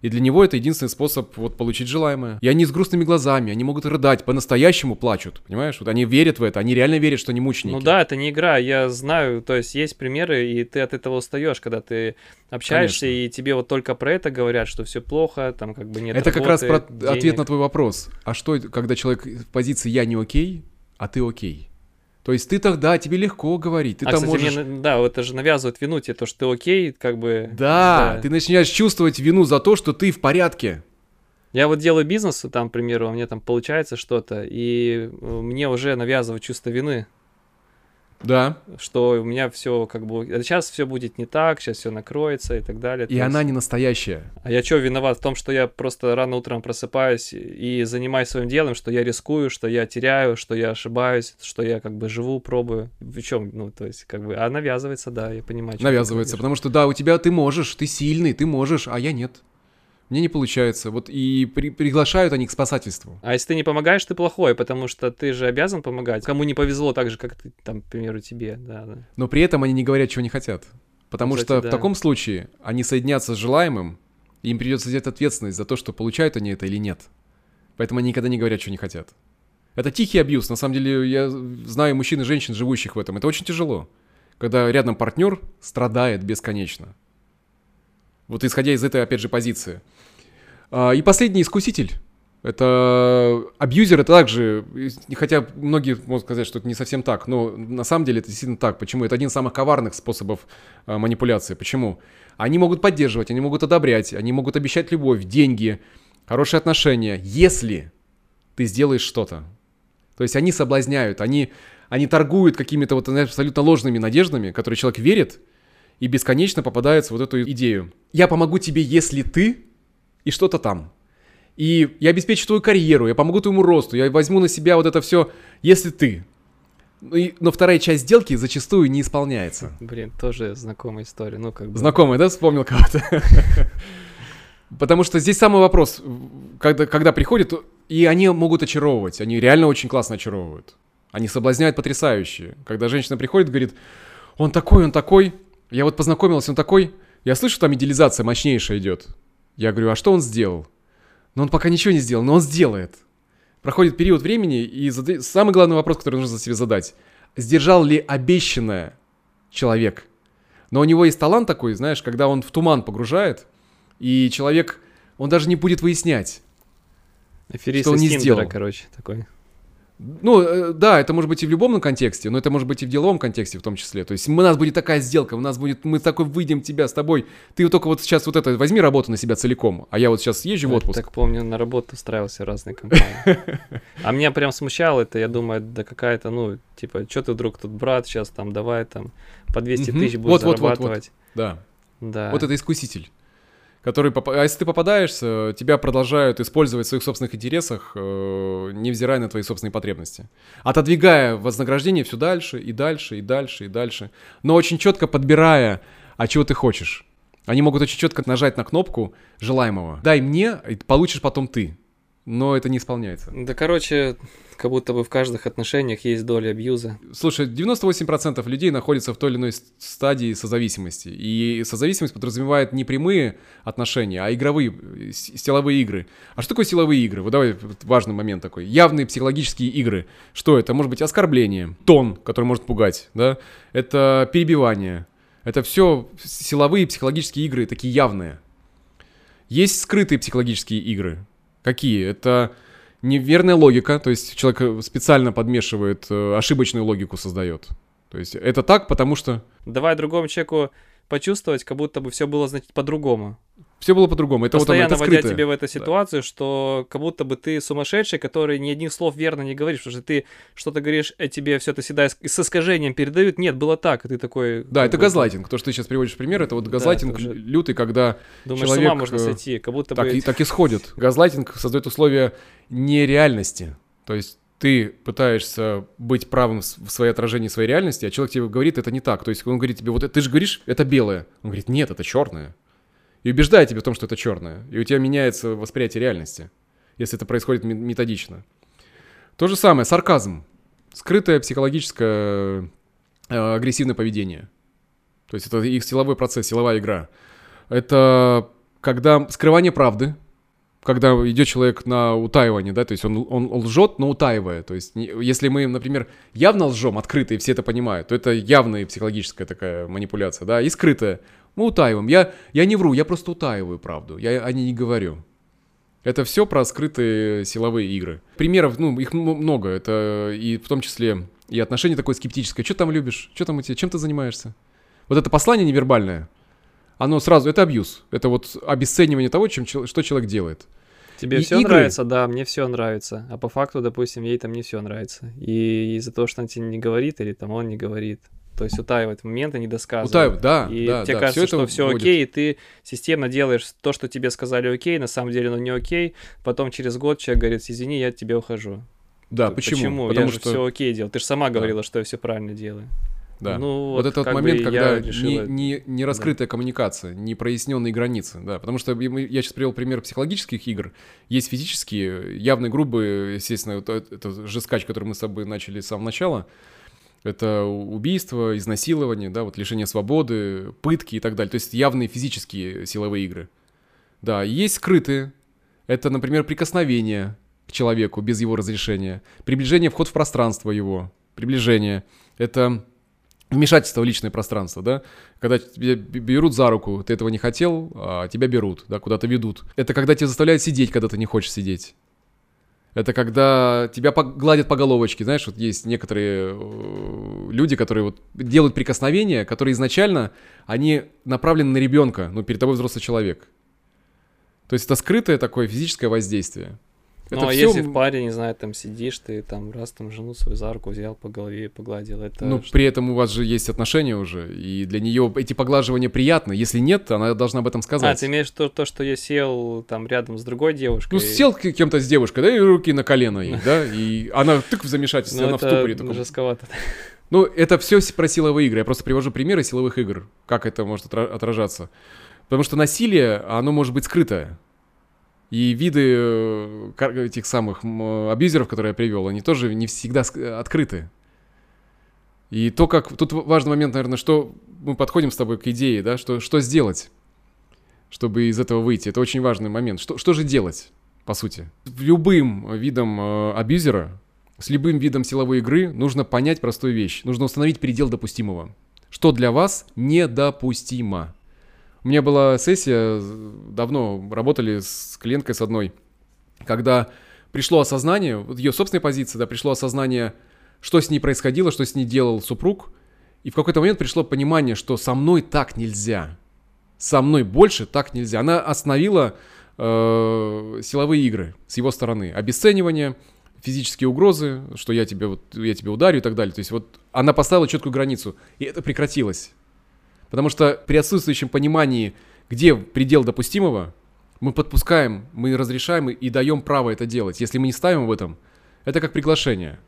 И для него это единственный способ вот получить желаемое. И они с грустными глазами, они могут рыдать, по-настоящему плачут, понимаешь? Вот они верят в это, они реально верят, что они мученики. Ну да, это не игра, я знаю, то есть есть примеры, и ты от этого устаешь, когда ты общаешься, Конечно. и тебе вот только про это говорят, что все плохо, там как бы нет Это работы, как раз про денег. ответ на твой вопрос. А что, когда человек в позиции «я не окей», а ты окей? То есть ты тогда, тебе легко говорить, ты а, там кстати, можешь... Мне, да, вот это же навязывает вину тебе, то, что ты окей, как бы... Да, да, ты начинаешь чувствовать вину за то, что ты в порядке. Я вот делаю бизнес, там, к примеру, у меня там получается что-то, и мне уже навязывают чувство вины. Да. Что у меня все как бы... Сейчас все будет не так, сейчас все накроется и так далее. И То она есть... не настоящая. А я что, виноват в том, что я просто рано утром просыпаюсь и занимаюсь своим делом, что я рискую, что я теряю, что я ошибаюсь, что я как бы живу, пробую. В чем? Ну, то есть, как бы... А навязывается, да, я понимаю. Навязывается, потому что, да, у тебя ты можешь, ты сильный, ты можешь, а я нет. Мне не получается. Вот и при, приглашают они к спасательству. А если ты не помогаешь, ты плохой, потому что ты же обязан помогать. Кому не повезло так же, как ты, там, к примеру, тебе, да, да. Но при этом они не говорят, чего не хотят. Потому Кстати, что да. в таком случае они соединятся с желаемым, и им придется взять ответственность за то, что получают они это или нет. Поэтому они никогда не говорят, что не хотят. Это тихий абьюз. На самом деле, я знаю мужчин и женщин, живущих в этом. Это очень тяжело. Когда рядом партнер страдает бесконечно. Вот исходя из этой, опять же, позиции. А, и последний искуситель. Это абьюзер, это также, хотя многие могут сказать, что это не совсем так, но на самом деле это действительно так. Почему? Это один из самых коварных способов а, манипуляции. Почему? Они могут поддерживать, они могут одобрять, они могут обещать любовь, деньги, хорошие отношения, если ты сделаешь что-то. То есть они соблазняют, они, они торгуют какими-то вот абсолютно ложными надеждами, которые человек верит, и бесконечно попадается вот эту идею. Я помогу тебе, если ты и что-то там. И я обеспечу твою карьеру, я помогу твоему росту, я возьму на себя вот это все, если ты. Ну но вторая часть сделки зачастую не исполняется. Блин, тоже знакомая история. Ну, как бы... Знакомая, да? Вспомнил кого-то. *laughs* Потому что здесь самый вопрос, когда, когда приходят, и они могут очаровывать, они реально очень классно очаровывают. Они соблазняют потрясающе. Когда женщина приходит, говорит, он такой, он такой, я вот познакомился, он такой, я слышу, там идеализация мощнейшая идет. Я говорю, а что он сделал? Но он пока ничего не сделал, но он сделает. Проходит период времени, и зад... самый главный вопрос, который нужно себе задать. Сдержал ли обещанное человек? Но у него есть талант такой, знаешь, когда он в туман погружает, и человек он даже не будет выяснять. Аферист что он не Тиндера, сделал. короче, такой. Ну, э, да, это может быть и в любом контексте, но это может быть и в деловом контексте в том числе. То есть у нас будет такая сделка, у нас будет, мы такой выйдем тебя с тобой. Ты вот только вот сейчас вот это, возьми работу на себя целиком, а я вот сейчас езжу в отпуск. Так помню, на работу устраивался разные компании. *laughs* А меня прям смущало это, я думаю, да какая-то, ну, типа, что ты вдруг тут, брат, сейчас там, давай там по 200 Мгм. тысяч будешь зарабатывать. Да. Да. Вот это искуситель. Который, поп- а если ты попадаешься, тебя продолжают использовать в своих собственных интересах, э, невзирая на твои собственные потребности. Отодвигая вознаграждение все дальше и дальше и дальше и дальше. Но очень четко подбирая, а чего ты хочешь. Они могут очень четко нажать на кнопку желаемого. Дай мне, и получишь потом ты. Но это не исполняется. Да, короче, как будто бы в каждых отношениях есть доля абьюза. Слушай, 98% людей находятся в той или иной стадии созависимости. И созависимость подразумевает не прямые отношения, а игровые, э, силовые игры. А что такое силовые игры? Вот давай, важный момент такой. Явные психологические игры. Что это? Может быть оскорбление, тон, который может пугать, да? Это перебивание. Это все силовые психологические игры, такие явные. Есть скрытые психологические игры. Какие? Это неверная логика, то есть человек э, специально подмешивает, э, ошибочную логику создает. То есть это так, потому что Давай другому человеку почувствовать, как будто бы все было, значит, по-другому. Все было по-другому. Это вот оно, Постоянно это вводя тебе в эту ситуацию, что как будто бы ты сумасшедший, который ни одних слов верно не говоришь, потому что ты что-то говоришь, а тебе все это всегда с искажением передают. Нет, было так, и ты такой... Да, это бы, газлайтинг. То, что ты сейчас приводишь пример, это вот Да, газлайтинг это уже- лютый, когда Думаешь, человек, с ума можно э, сойти, как будто так, бы... и, так и сходит. Газлайтинг создает условия нереальности. То есть ты пытаешься быть правым в своей отражении своей реальности, а человек тебе говорит, это не так. То есть он говорит тебе, вот ты же говоришь, это белое. Он говорит, нет, это черное. И убеждает тебя в том, что это черное. И у тебя меняется восприятие реальности, если это происходит ме- методично. То же самое, сарказм. Скрытое психологическое э, агрессивное поведение. То есть это их силовой процесс, силовая игра. Это когда скрывание правды, когда идет человек на утаивание, да, то есть он, он лжет, но утаивая. То есть если мы, например, явно лжем открыто, и все это понимают, то это явная психологическая такая манипуляция, да, и скрытая. Мы утаиваем. Я, я не вру, я просто утаиваю правду, я о ней не говорю. Это все про скрытые силовые игры. Примеров, ну, их много. Это и в том числе и отношение такое скептическое. Что там любишь? Что там у тебя? Чем ты занимаешься? Вот это послание невербальное, оно сразу, это абьюз. Это вот обесценивание того, чем, что человек делает. Тебе и все игры- нравится, да, мне все нравится. А по факту, допустим, ей там не все нравится. И из-за того, что она тебе не говорит, или там он не говорит. То есть утаивает моменты, не досказывает. Утаивает, да, И да, тебе да, кажется, всё что все вводит. окей, и ты системно делаешь то, что тебе сказали окей, на самом деле оно не окей. Потом через год человек говорит, извини, я от тебя ухожу. Да, Т- почему? я Потому же что, все окей делал. Ты же сама говорила, что я все правильно делаю. да. Ну, вот, вот этот как момент, я когда решила- не, не, не раскрытая коммуникация, не проясненные границы, да, потому что я сейчас привел пример психологических игр, есть физические, явные грубые, естественно, вот это, это жескач, который мы с тобой начали с самого начала, это убийство, изнасилование, да, вот лишение свободы, пытки и так далее, то есть явные физические силовые игры. Да, есть скрытые, это, например, прикосновение к человеку без его разрешения, приближение, вход в пространство его, приближение, это вмешательство в личное пространство, да, когда тебя берут за руку, ты этого не хотел, а тебя берут, да, куда-то ведут. Это когда тебя заставляют сидеть, когда ты не хочешь сидеть. Это когда тебя погладят по головочке, знаешь, вот есть некоторые э, люди, которые вот делают прикосновения, которые изначально, они направлены на ребенка, ну, перед тобой взрослый человек. То есть это скрытое такое физическое воздействие. Ну, Это а всё если в паре, не знаю, там сидишь, ты там раз там жену свою за руку взял по голове и погладил, это... Ну, ш- при этом у вас же есть отношения уже, и для нее эти поглаживания приятны. Если нет, она должна об этом А, сказать. ты имеешь то, то, что я сел там рядом с другой девушкой? Ну, сел к- кем-то с девушкой, да, и руки на колено ей, да, и она тык в замешательстве, Ну, она в ступоре таком. жестковато. Ну, это все про силовые игры. Я просто привожу примеры силовых игр, как это может отра- отражаться. Потому что насилие, оно может быть скрытое. И виды э, этих самых м, абьюзеров, которые я привел, они тоже не всегда ск- открыты. И то, как... Тут важный момент, наверное, что мы подходим с тобой к идее, да, что, что сделать, чтобы из этого выйти. Это очень важный момент. Что, что же делать, по сути? Любым видом э, абьюзера, с любым видом силовой игры нужно понять простую вещь. Нужно установить предел допустимого. Что для вас недопустимо. У меня была сессия, давно работали с клиенткой с одной, когда пришло осознание, вот ее собственной позиции, да, пришло осознание, что с ней происходило, что с ней делал супруг, и в какой-то момент пришло понимание, что со мной так нельзя, со мной больше так нельзя. Она остановила э, силовые игры с его стороны, обесценивание, физические угрозы, что я тебе вот я тебе ударю и так далее. То есть вот она поставила четкую границу, и это прекратилось. Потому что при отсутствующем понимании, где предел допустимого, мы подпускаем, мы разрешаем и даем право это делать. Если мы не ставим в этом, это как приглашение.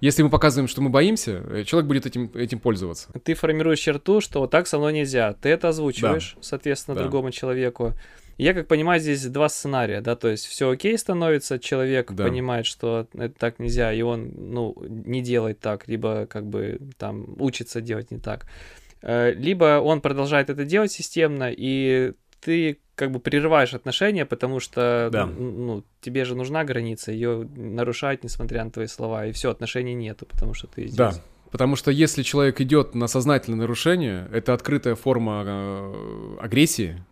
Если мы показываем, что мы боимся, э, человек будет этим, этим пользоваться. Ты формируешь черту, что вот так со мной нельзя. Ты это озвучиваешь, да. соответственно, да. другому человеку. Я как понимаю, здесь два сценария, да, то есть все окей становится, человек да. понимает, что это так нельзя, и он, ну, не делает так, либо как бы там учится делать не так. Э, либо он продолжает это делать системно, и ты как бы прерываешь отношения, потому что да. ну, тебе же нужна граница, ее нарушать, несмотря на твои слова, и все, отношений нету, потому что ты здесь. Да, потому что если человек идет на сознательное нарушение, это открытая форма э, агрессии,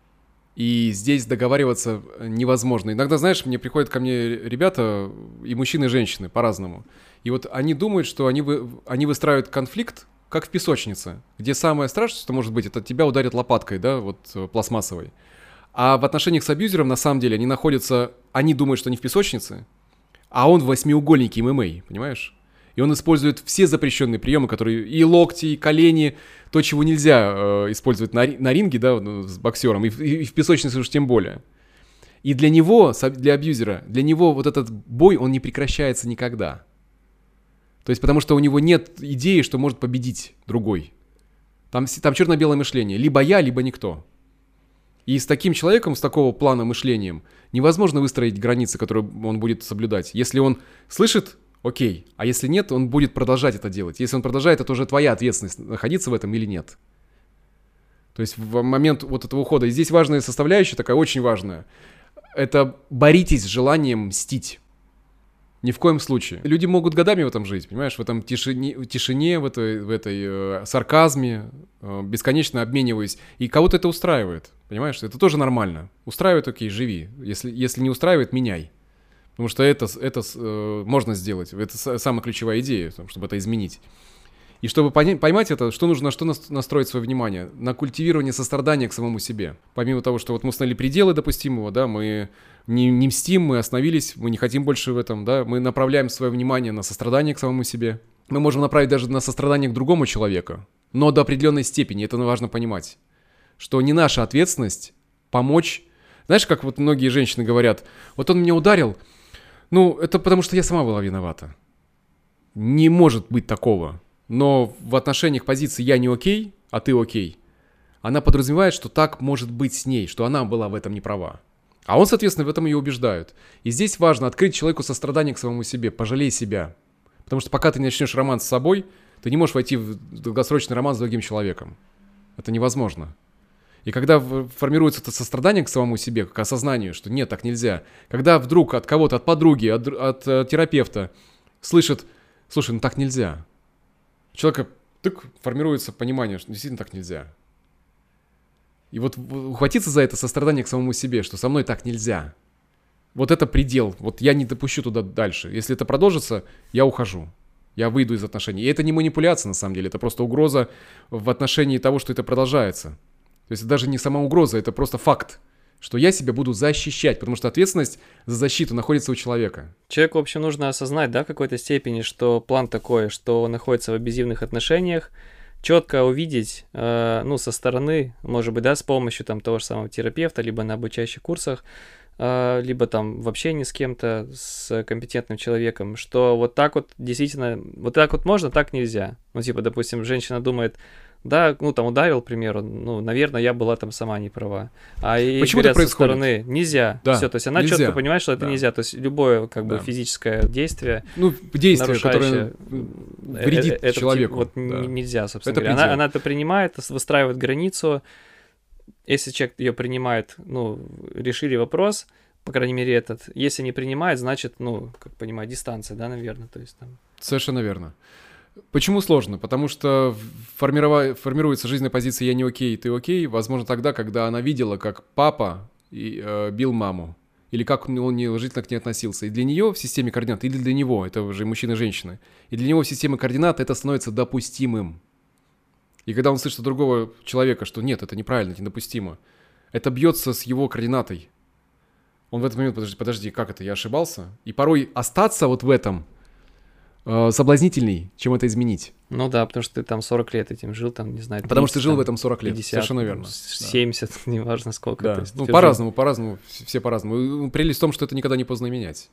и здесь договариваться невозможно. Иногда, знаешь, мне приходят ко мне ребята, и мужчины, и женщины, по-разному. И вот они думают, что они, вы, они выстраивают конфликт, как в песочнице, где самое страшное, что может быть, это тебя ударит лопаткой, да, вот э, пластмассовой. А в отношениях с абьюзером, на самом деле, они находятся, они думают, что они в песочнице, а он в восьмиугольнике ММА, понимаешь? И он использует все запрещенные приемы, которые и локти, и колени, то, чего нельзя э, использовать на, на ринге, да, ну, с боксером, и, и, и в песочнице уж тем более. И для него, для абьюзера, для него вот этот бой, он не прекращается никогда. То есть потому что у него нет идеи, что может победить другой. Там, там черно-белое мышление. Либо я, либо никто. И с таким человеком, с такого плана мышлением, невозможно выстроить границы, которые он будет соблюдать. Если он слышит, окей, а если нет, он будет продолжать это делать. Если он продолжает, это уже твоя ответственность, находиться в этом или нет. То есть в момент вот этого ухода. И здесь важная составляющая, такая очень важная, это боритесь с желанием мстить. Ни в коем случае. Люди могут годами в этом жить, понимаешь, в этом тишине, в тишине в этой, в этой э, сарказме, э, бесконечно обмениваясь. И кого-то это устраивает, понимаешь? Это тоже нормально. Устраивает, окей, живи. Если, если не устраивает, меняй. Потому что это, это э, можно сделать. Это самая ключевая идея, чтобы это изменить. И чтобы поймать это, что нужно, на что настроить свое внимание? На культивирование сострадания к самому себе. Помимо того, что вот мы установили пределы допустимого, да, мы не, не мстим, мы остановились, мы не хотим больше в этом, да, мы направляем свое внимание на сострадание к самому себе. Мы можем направить даже на сострадание к другому человеку, но до определенной степени, это важно понимать, что не наша ответственность помочь. Знаешь, как вот многие женщины говорят, вот он меня ударил, ну, это потому что я сама была виновата. Не может быть такого но в отношениях позиции «я не окей», а «ты окей», она подразумевает, что так может быть с ней, что она была в этом не права. А он, соответственно, в этом ее убеждают. И здесь важно открыть человеку сострадание к самому себе, пожалей себя. Потому что пока ты не начнешь роман с собой, ты не можешь войти в долгосрочный роман с другим человеком. Это невозможно. И когда формируется это сострадание к самому себе, к осознанию, что нет, так нельзя, когда вдруг от кого-то, от подруги, от, от, от э, терапевта слышит, слушай, ну так нельзя, человека так формируется понимание, что действительно так нельзя. И вот ухватиться за это сострадание к самому себе, что со мной так нельзя. Вот это предел. Вот я не допущу туда дальше. Если это продолжится, я ухожу. Я выйду из отношений. И это не манипуляция, на самом деле. Это просто угроза в отношении того, что это продолжается. То есть это даже не сама угроза, это просто факт что я себя буду защищать, потому что ответственность за защиту находится у человека. Человеку, в общем, нужно осознать, да, в какой-то степени, что план такой, что он находится в абьюзивных отношениях, четко увидеть, э, ну, со стороны, может быть, да, с помощью там того же самого терапевта, либо на обучающих курсах, э, либо там в общении с кем-то, с компетентным человеком, что вот так вот действительно, вот так вот можно, так нельзя. Ну, типа, допустим, женщина думает, да, ну там ударил, к примеру, ну, наверное, я была там сама не права. А и Почему говорят, это со стороны нельзя. Да, Все, то есть она нельзя. четко понимает, что это да. нельзя. То есть любое как бы да. физическое действие. Ну, действие, которое вредит это, человеку. Вот да. нельзя, собственно это говоря. Она, она это принимает, выстраивает границу. Если человек ее принимает, ну, решили вопрос, по крайней мере, этот. Если не принимает, значит, ну, как понимаю, дистанция, да, наверное, то есть там. Совершенно верно. Почему сложно? Потому что формирова... формируется жизненная позиция «я не окей, ты окей», возможно, тогда, когда она видела, как папа и, э, бил маму, или как он неуважительно к ней относился. И для нее в системе координат, или для него, это уже мужчина и женщина, и для него в системе координат это становится допустимым. И когда он слышит от другого человека, что нет, это неправильно, это недопустимо, это бьется с его координатой. Он в этот момент, подожди, подожди, как это, я ошибался? И порой остаться вот в этом э, соблазнительней, чем это изменить. Ну да, потому что ты там 40 лет этим жил, там, не знаю, 30, Потому что ты жил там, в этом 40 лет, 50, совершенно верно. 70, да. *laughs* неважно сколько. Да. Есть ну, по-разному, по-разному, все по-разному. Прелесть в том, что это никогда не поздно менять.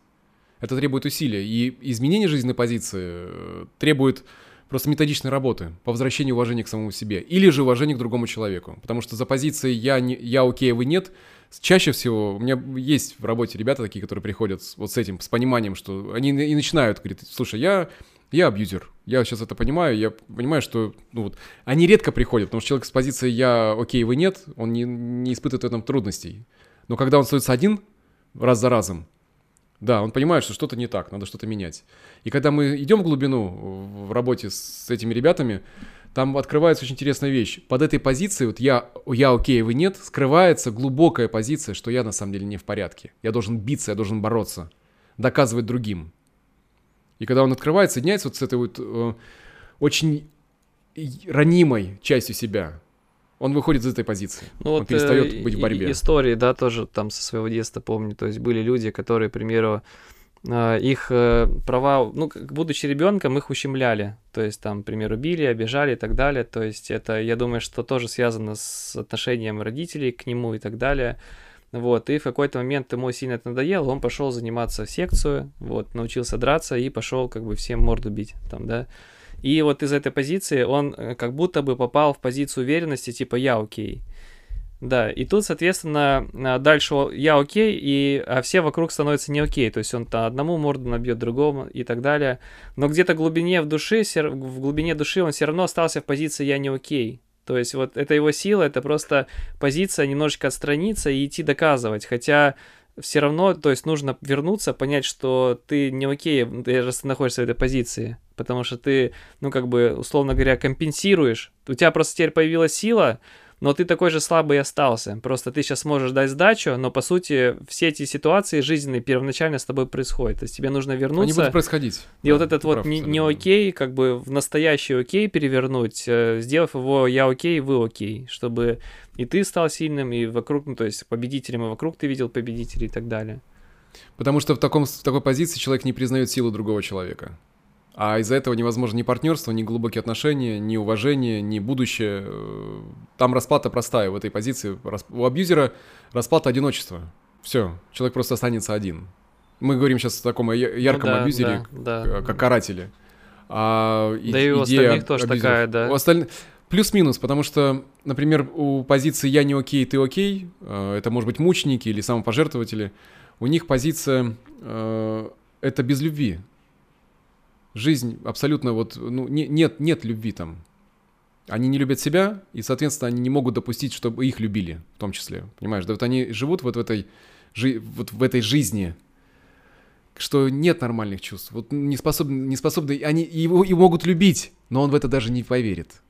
Это требует усилия. И изменение жизненной позиции э, требует просто методичной работы по возвращению уважения к самому себе. Или же уважения к другому человеку. Потому что за позицией «я, не, я окей, а вы нет» чаще всего у меня есть в работе ребята такие, которые приходят вот с этим, с пониманием, что они и начинают говорить, слушай, я я абьюзер. Я сейчас это понимаю, я понимаю, что, ну вот, они редко приходят, потому что человек с позиции «я окей, вы нет», он не, не испытывает в этом трудностей. Но когда он становится один, раз за разом, да, он понимает, что что-то не так, надо что-то менять. И когда мы идем в глубину в работе с этими ребятами, там открывается очень интересная вещь. Под этой позицией, вот я, я окей, вы нет, скрывается глубокая позиция, что я на самом деле не в порядке. Я должен биться, я должен бороться, доказывать другим. И когда он открывает, соединяется вот с этой вот э, очень ранимой частью себя, он выходит из этой позиции. Ну, он вот, перестает э, быть в борьбе. Истории, да, тоже там со своего детства помню. То есть были люди, которые, к примеру, их э, права, ну, будучи ребенком, их ущемляли. То есть там, примеру, били, обижали и так далее. То есть это, я думаю, что тоже связано с отношением родителей к нему и так далее. Вот, и в какой-то момент ему сильно это надоело, он пошел заниматься в секцию, вот, научился драться и пошел как бы всем морду бить, там, да. И вот из этой позиции он э, как будто бы попал в позицию уверенности, типа «я окей». Да, и тут, соответственно, а, дальше я окей, и а все вокруг становятся не окей. То есть он то одному морду набьет, другому и так далее. Но где-то в глубине в души, в глубине души он все равно остался в позиции я не окей. То есть вот это его сила, это просто позиция немножечко отстраниться и идти доказывать. Хотя все равно, то есть нужно вернуться, понять, что ты не окей, даже ты находишься в этой позиции. Потому что ты, ну как бы, условно говоря, компенсируешь. У тебя просто теперь появилась сила, но ты такой же слабый остался. Просто ты сейчас можешь дать сдачу, но по сути все эти ситуации жизненные первоначально с тобой происходят. То есть тебе нужно вернуться. Они будут происходить. И да, вот этот вот не, не окей, как бы в настоящий окей перевернуть, э, сделав его я окей, вы окей, чтобы и ты стал сильным, и вокруг, ну то есть победителем, и вокруг ты видел победителей и так далее. Потому что в, таком, в такой позиции человек не признает силу другого человека. А из-за этого невозможно ни партнерство, ни глубокие отношения, ни уважение, ни будущее. Там расплата простая в этой позиции. У абьюзера расплата одиночества. Все, человек просто останется один. Мы говорим сейчас о таком ярком ну, да, абьюзере, да, да. как карателе. А да и у остальных тоже абьюзеров. такая, да. У остальных... Плюс-минус, потому что, например, у позиции «я не окей, ты окей», э, это может быть мученики или самопожертвователи, у них позиция э, это без любви жизнь абсолютно вот, ну, не, нет, нет любви там. Они не любят себя, и, соответственно, они не могут допустить, чтобы их любили, в том числе. Понимаешь, да вот они живут вот в этой, жи, вот в этой жизни, что нет нормальных чувств. Вот не способны, не способны, они его, его могут любить, но он в это даже не поверит.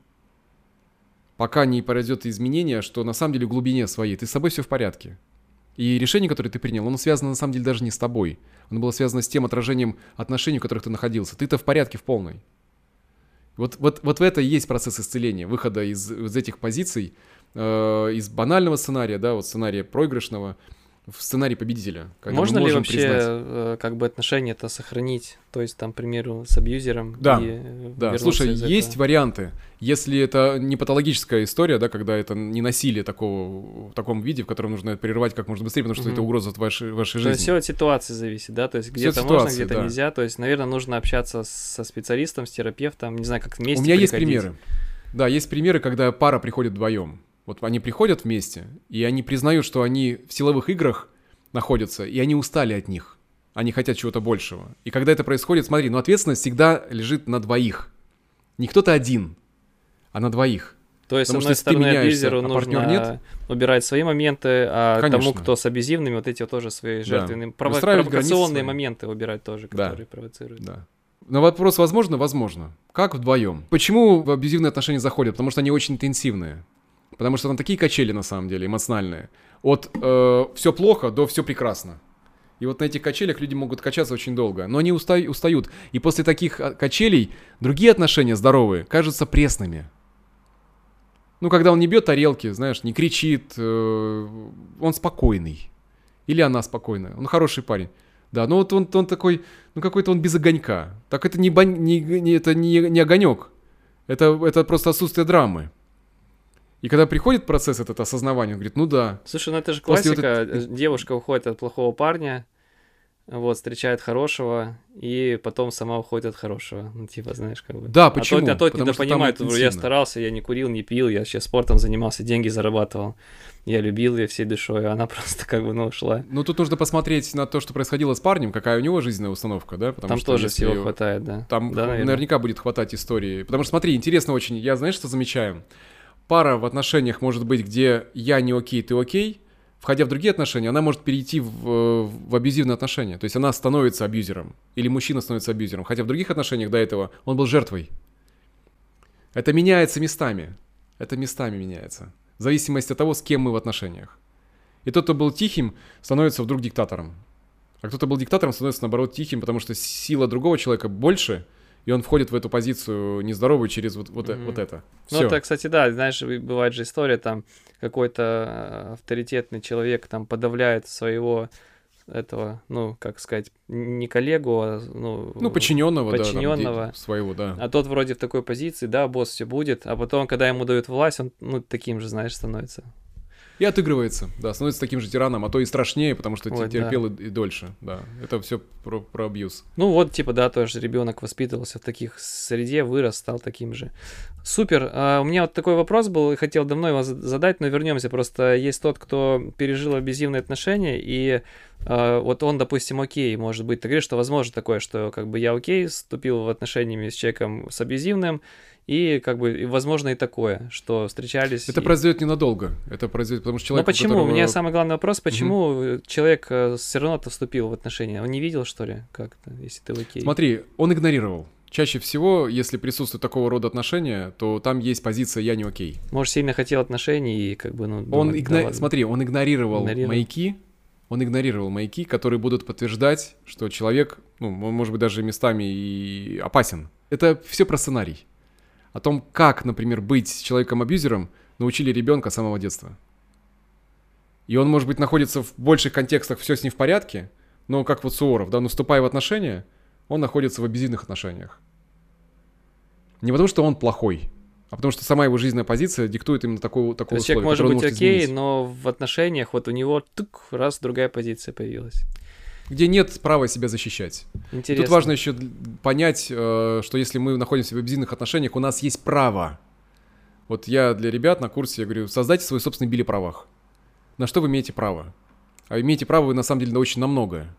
Пока не произойдет изменение, что на самом деле в глубине своей ты с собой все в порядке. И решение, которое ты принял, оно связано на самом деле даже не с тобой. Оно было связано с тем отражением отношений, в которых ты находился. Ты-то в порядке в полной. Вот, вот, вот в это и есть процесс исцеления, выхода из, из этих позиций, э, из банального сценария, да, вот сценария проигрышного, в сценарий победителя. Можно ли вообще признать... Э, как бы отношения это сохранить? То есть там, к примеру, с абьюзером. Да, и да. Слушай, есть этого. варианты. Если это не патологическая история, да, когда это не насилие такого, в таком виде, в котором нужно это прерывать как можно быстрее, потому что угу. это угроза вашей, вашей жизни. То есть все от ситуации зависит, да? То есть где-то можно, где-то да. нельзя. То есть, наверное, нужно общаться со специалистом, с терапевтом, не знаю, как вместе У меня приходить. есть примеры. Да, есть примеры, когда пара приходит вдвоем. Вот они приходят вместе, и они признают, что они в силовых играх находятся, и они устали от них. Они хотят чего-то большего. И когда это происходит, смотри, ну ответственность всегда лежит на двоих. Не кто-то один, а на двоих. То есть, Потому с одной стороны, абьюзеру а нужно нет? убирать свои моменты, а Конечно. тому, кто с абьюзивными, вот эти тоже свои жертвенные, да. прово- провокационные моменты убирать тоже, которые да. провоцируют. Да. На вопрос возможно? Возможно. Как вдвоем? Почему в абьюзивные отношения заходят? Потому что они очень интенсивные. Потому что там такие качели, на самом деле, эмоциональные. От э, все плохо до все прекрасно. И вот на этих качелях люди могут качаться очень долго. Но они уста- устают. И после таких а, качелей другие отношения здоровые кажутся пресными. Ну, когда он не бьет тарелки, знаешь, не кричит, э, он спокойный. Или она спокойная. Он хороший парень. Да, ну вот он, он такой, ну какой-то он без огонька. Так это не, бань, не, не, это не, не огонек. Это, это просто отсутствие драмы. И когда приходит процесс этот осознавания, он говорит, ну да. Слушай, ну это же классика. Вот это... Девушка уходит от плохого парня, вот, встречает хорошего, и потом сама уходит от хорошего. Ну, типа, знаешь, как бы. Да, почему? А тот, а тот не понимает, я старался, я не курил, не пил, я сейчас спортом занимался, деньги зарабатывал. Я любил ее всей душой, а она *laughs* просто как бы, ну, ушла. Ну, тут нужно посмотреть на то, что происходило с парнем, какая у него жизненная установка, да? Потому там что тоже всего хватает, да. Там да, наверняка будет хватать истории. Потому что, смотри, интересно очень, я знаешь, что замечаю? Пара в отношениях может быть, где я не окей, ты окей, входя в другие отношения, она может перейти в, в абьюзивные отношения. То есть она становится абьюзером. Или мужчина становится абьюзером. Хотя в других отношениях до этого он был жертвой. Это меняется местами. Это местами меняется. В зависимости от того, с кем мы в отношениях. И тот, кто был тихим, становится вдруг диктатором. А кто-то был диктатором, становится наоборот тихим, потому что сила другого человека больше – и он входит в эту позицию нездоровую через вот, вот, mm-hmm. вот это. Всё. Ну, это, кстати, да, знаешь, бывает же история, там какой-то э, авторитетный человек там подавляет своего этого, ну, как сказать, не коллегу, а ну, ну подчиненного, подчиненного да, там, своего, да. А тот вроде в такой позиции, да, босс все будет, а потом, когда ему дают власть, он ну таким же, знаешь, становится. И отыгрывается, да, становится таким же тираном, а то и страшнее, потому что вот, терпел да. и, и дольше, да. Это все про, про абьюз. Ну вот, типа, да, тоже ребенок воспитывался в таких среде, вырос, стал таким же. Супер. А, у меня вот такой вопрос был, и хотел давно его задать, но вернемся. Просто есть тот, кто пережил абьюзивные отношения, и а, вот он, допустим, окей, может быть, ты говоришь, что возможно такое, что как бы я окей, вступил в отношения с человеком с абьюзивным, и как бы, возможно, и такое, что встречались. Это и... произойдет ненадолго. Это произойдет, потому что человек. Ну почему? Которого... У меня самый главный вопрос: почему угу. человек э, все равно-то вступил в отношения? Он не видел, что ли, как-то, если ты окей? Смотри, он игнорировал. Чаще всего, если присутствует такого рода отношения, то там есть позиция «я не окей». Может, сильно хотел отношений и как бы, ну... Он игно... да, Смотри, он игнорировал, игнорировал маяки, он игнорировал маяки, которые будут подтверждать, что человек, ну, может быть, даже местами и опасен. Это все про сценарий о том, как, например, быть человеком-абьюзером, научили ребенка с самого детства. И он, может быть, находится в больших контекстах, все с ним в порядке, но как вот Суворов, да, наступая в отношения, он находится в абьюзивных отношениях. Не потому, что он плохой, а потому что сама его жизненная позиция диктует именно такую, такую условие, человек может быть может окей, изменить. но в отношениях вот у него тук, раз другая позиция появилась где нет права себя защищать. Интересно. Тут важно еще понять, э, что если мы находимся в абьюзивных отношениях, у нас есть право. Вот я для ребят на курсе я говорю, создайте свой собственный били правах. На что вы имеете право? А имеете право вы на самом деле на очень на многое.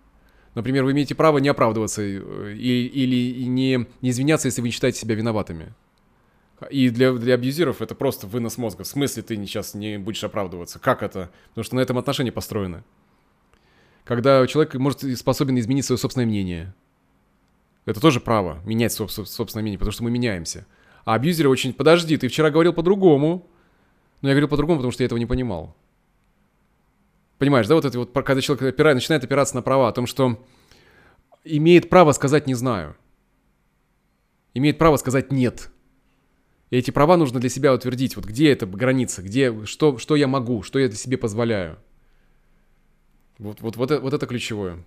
Например, вы имеете право не оправдываться э, и, или не, не извиняться, если вы не считаете себя виноватыми. И для, для абьюзеров это просто вынос мозга. В смысле ты сейчас не будешь оправдываться? Как это? Потому что на этом отношения построены когда человек может способен изменить свое собственное мнение. Это тоже право, менять собственное мнение, потому что мы меняемся. А абьюзеры очень... Подожди, ты вчера говорил по-другому. Но я говорил по-другому, потому что я этого не понимал. Понимаешь, да, вот это вот, когда человек опирает, начинает опираться на права, о том, что имеет право сказать «не знаю». Имеет право сказать «нет». И эти права нужно для себя утвердить. Вот где эта граница, где, что, что я могу, что я себе позволяю. Вот, вот, вот, это, вот это ключевое.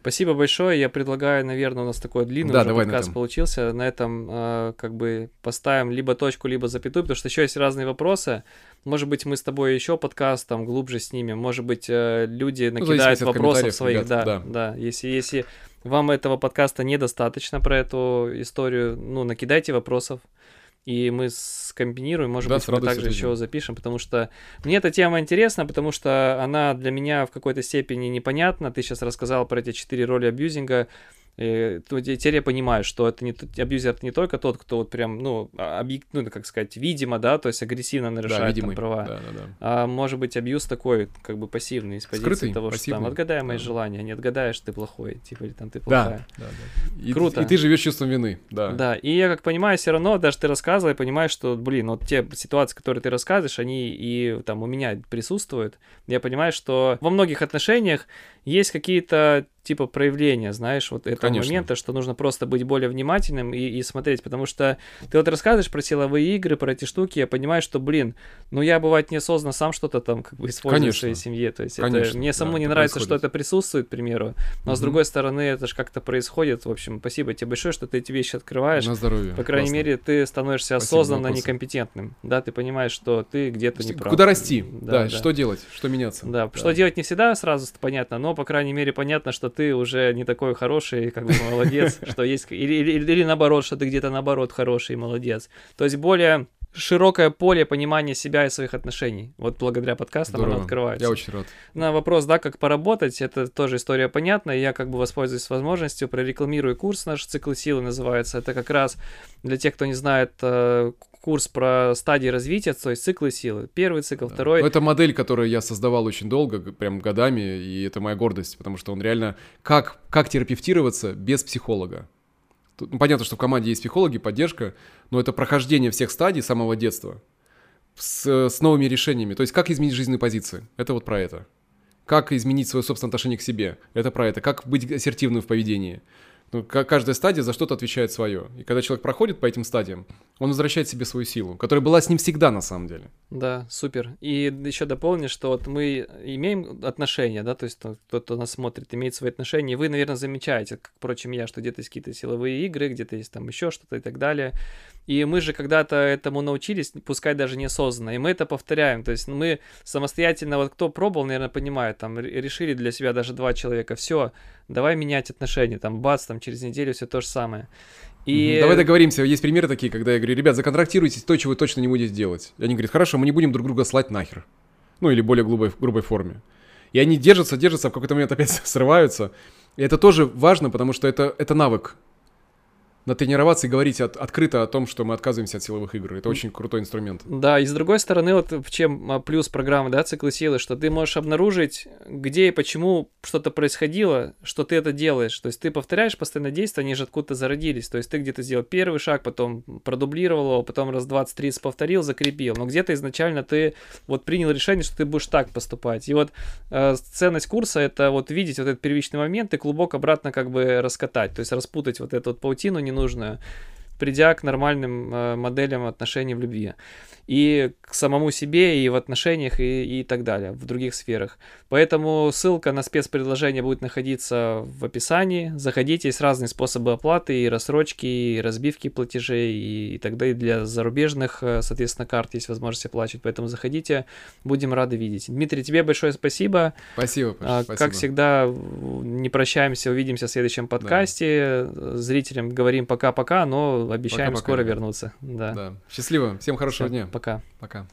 Спасибо большое. Я предлагаю, наверное, у нас такой длинный да, уже давай подкаст на получился. На этом э, как бы поставим либо точку, либо запятую, потому что еще есть разные вопросы. Может быть, мы с тобой еще подкаст там глубже снимем. Может быть, э, люди ну, накидают ну, вопросов своих. Ребят, да, да, да. Если, если вам этого подкаста недостаточно про эту историю, ну, накидайте вопросов и мы скомбинируем, может да, быть, мы также еще запишем, потому что мне эта тема интересна, потому что она для меня в какой-то степени непонятна. Ты сейчас рассказал про эти четыре роли абьюзинга. И теперь я понимаю, что это не абьюзер это не только тот, кто вот прям, ну, а, объект, ну, как сказать, видимо, да, то есть агрессивно нарушает да, там, права. Да, да, да. А может быть абьюз такой, как бы пассивный, из позиции Скрытый, того, пассивный. что там отгадай мои да. желания, не отгадаешь, ты плохой, типа, или там ты плохая. Да, да, да. И, Круто. И ты живешь чувством вины, да. Да, и я как понимаю, все равно, даже ты рассказывай, понимаешь, что, блин, вот те ситуации, которые ты рассказываешь, они и там у меня присутствуют. Я понимаю, что во многих отношениях есть какие-то типа проявления, знаешь, вот этого Конечно. момента, что нужно просто быть более внимательным и, и смотреть, потому что ты вот рассказываешь про силовые игры, про эти штуки, я понимаю, что, блин, ну я бывает неосознанно сам что-то там как бы использую Конечно. в своей семье, то есть Конечно. это, мне самому да, не нравится, происходит. что это присутствует, к примеру, но угу. с другой стороны это же как-то происходит, в общем, спасибо тебе большое, что ты эти вещи открываешь. На здоровье. По крайней Классно. мере, ты становишься спасибо осознанно некомпетентным, да, ты понимаешь, что ты где-то не прав. Куда расти, да, да, да, что делать, что меняться. Да, да, что делать не всегда сразу понятно, но, по крайней мере, понятно, что ты уже не такой хороший, как бы молодец, *laughs* что есть, или, или, или наоборот, что ты где-то наоборот хороший, молодец. То есть более широкое поле понимания себя и своих отношений. Вот благодаря подкастам Здорово. оно открывается. Я очень рад. На вопрос, да, как поработать, это тоже история понятная. Я как бы воспользуюсь возможностью, прорекламирую курс наш «Цикл силы» называется. Это как раз для тех, кто не знает, э, курс про стадии развития, то есть циклы силы. Первый цикл, да. второй. Это модель, которую я создавал очень долго, прям годами, и это моя гордость, потому что он реально... Как, как терапевтироваться без психолога? Ну, понятно, что в команде есть психологи, поддержка, но это прохождение всех стадий самого детства с, с новыми решениями. То есть как изменить жизненные позиции? Это вот про это. Как изменить свое собственное отношение к себе? Это про это. Как быть ассертивным в поведении? Ну, каждая стадия за что-то отвечает свое. И когда человек проходит по этим стадиям, он возвращает себе свою силу, которая была с ним всегда на самом деле. Да, супер. И еще дополню, что вот мы имеем отношения, да, то есть тот, кто нас смотрит, имеет свои отношения, и вы, наверное, замечаете, как, впрочем, я, что где-то есть какие-то силовые игры, где-то есть там еще что-то и так далее. И мы же когда-то этому научились, пускай даже неосознанно, и мы это повторяем. То есть мы самостоятельно, вот кто пробовал, наверное, понимает, там решили для себя даже два человека, все, давай менять отношения, там бац, там через неделю все то же самое. И... Давай договоримся, есть примеры такие, когда я говорю, ребят, законтрактируйтесь то, чего вы точно не будете делать. И они говорят, хорошо, мы не будем друг друга слать нахер. Ну или более грубой, грубой форме. И они держатся, держатся, а в какой-то момент опять *laughs* срываются. И это тоже важно, потому что это, это навык натренироваться и говорить от, открыто о том, что мы отказываемся от силовых игр. Это очень крутой инструмент. Да, и с другой стороны, вот в чем а, плюс программы, да, циклы силы, что ты можешь обнаружить, где и почему что-то происходило, что ты это делаешь. То есть ты повторяешь постоянно действия, они же откуда-то зародились. То есть ты где-то сделал первый шаг, потом продублировал его, потом раз 20-30 повторил, закрепил. Но где-то изначально ты вот принял решение, что ты будешь так поступать. И вот э, ценность курса это вот видеть вот этот первичный момент и клубок обратно как бы раскатать, то есть распутать вот эту вот паутину ненужную, придя к нормальным э, моделям отношений в любви и к самому себе, и в отношениях, и, и так далее, в других сферах. Поэтому ссылка на спецпредложение будет находиться в описании. Заходите, есть разные способы оплаты, и рассрочки, и разбивки платежей, и, и тогда и для зарубежных, э, соответственно, карт есть возможность оплачивать. Поэтому заходите, будем рады видеть. Дмитрий, тебе большое спасибо. Спасибо, Паша, а, спасибо. Как всегда, не прощаемся, увидимся в следующем подкасте. Да. Зрителям говорим пока-пока, но обещаем пока -пока, скоро вернуться. Да. да. Счастливо, всем хорошего Все. дня. Пока. Пока.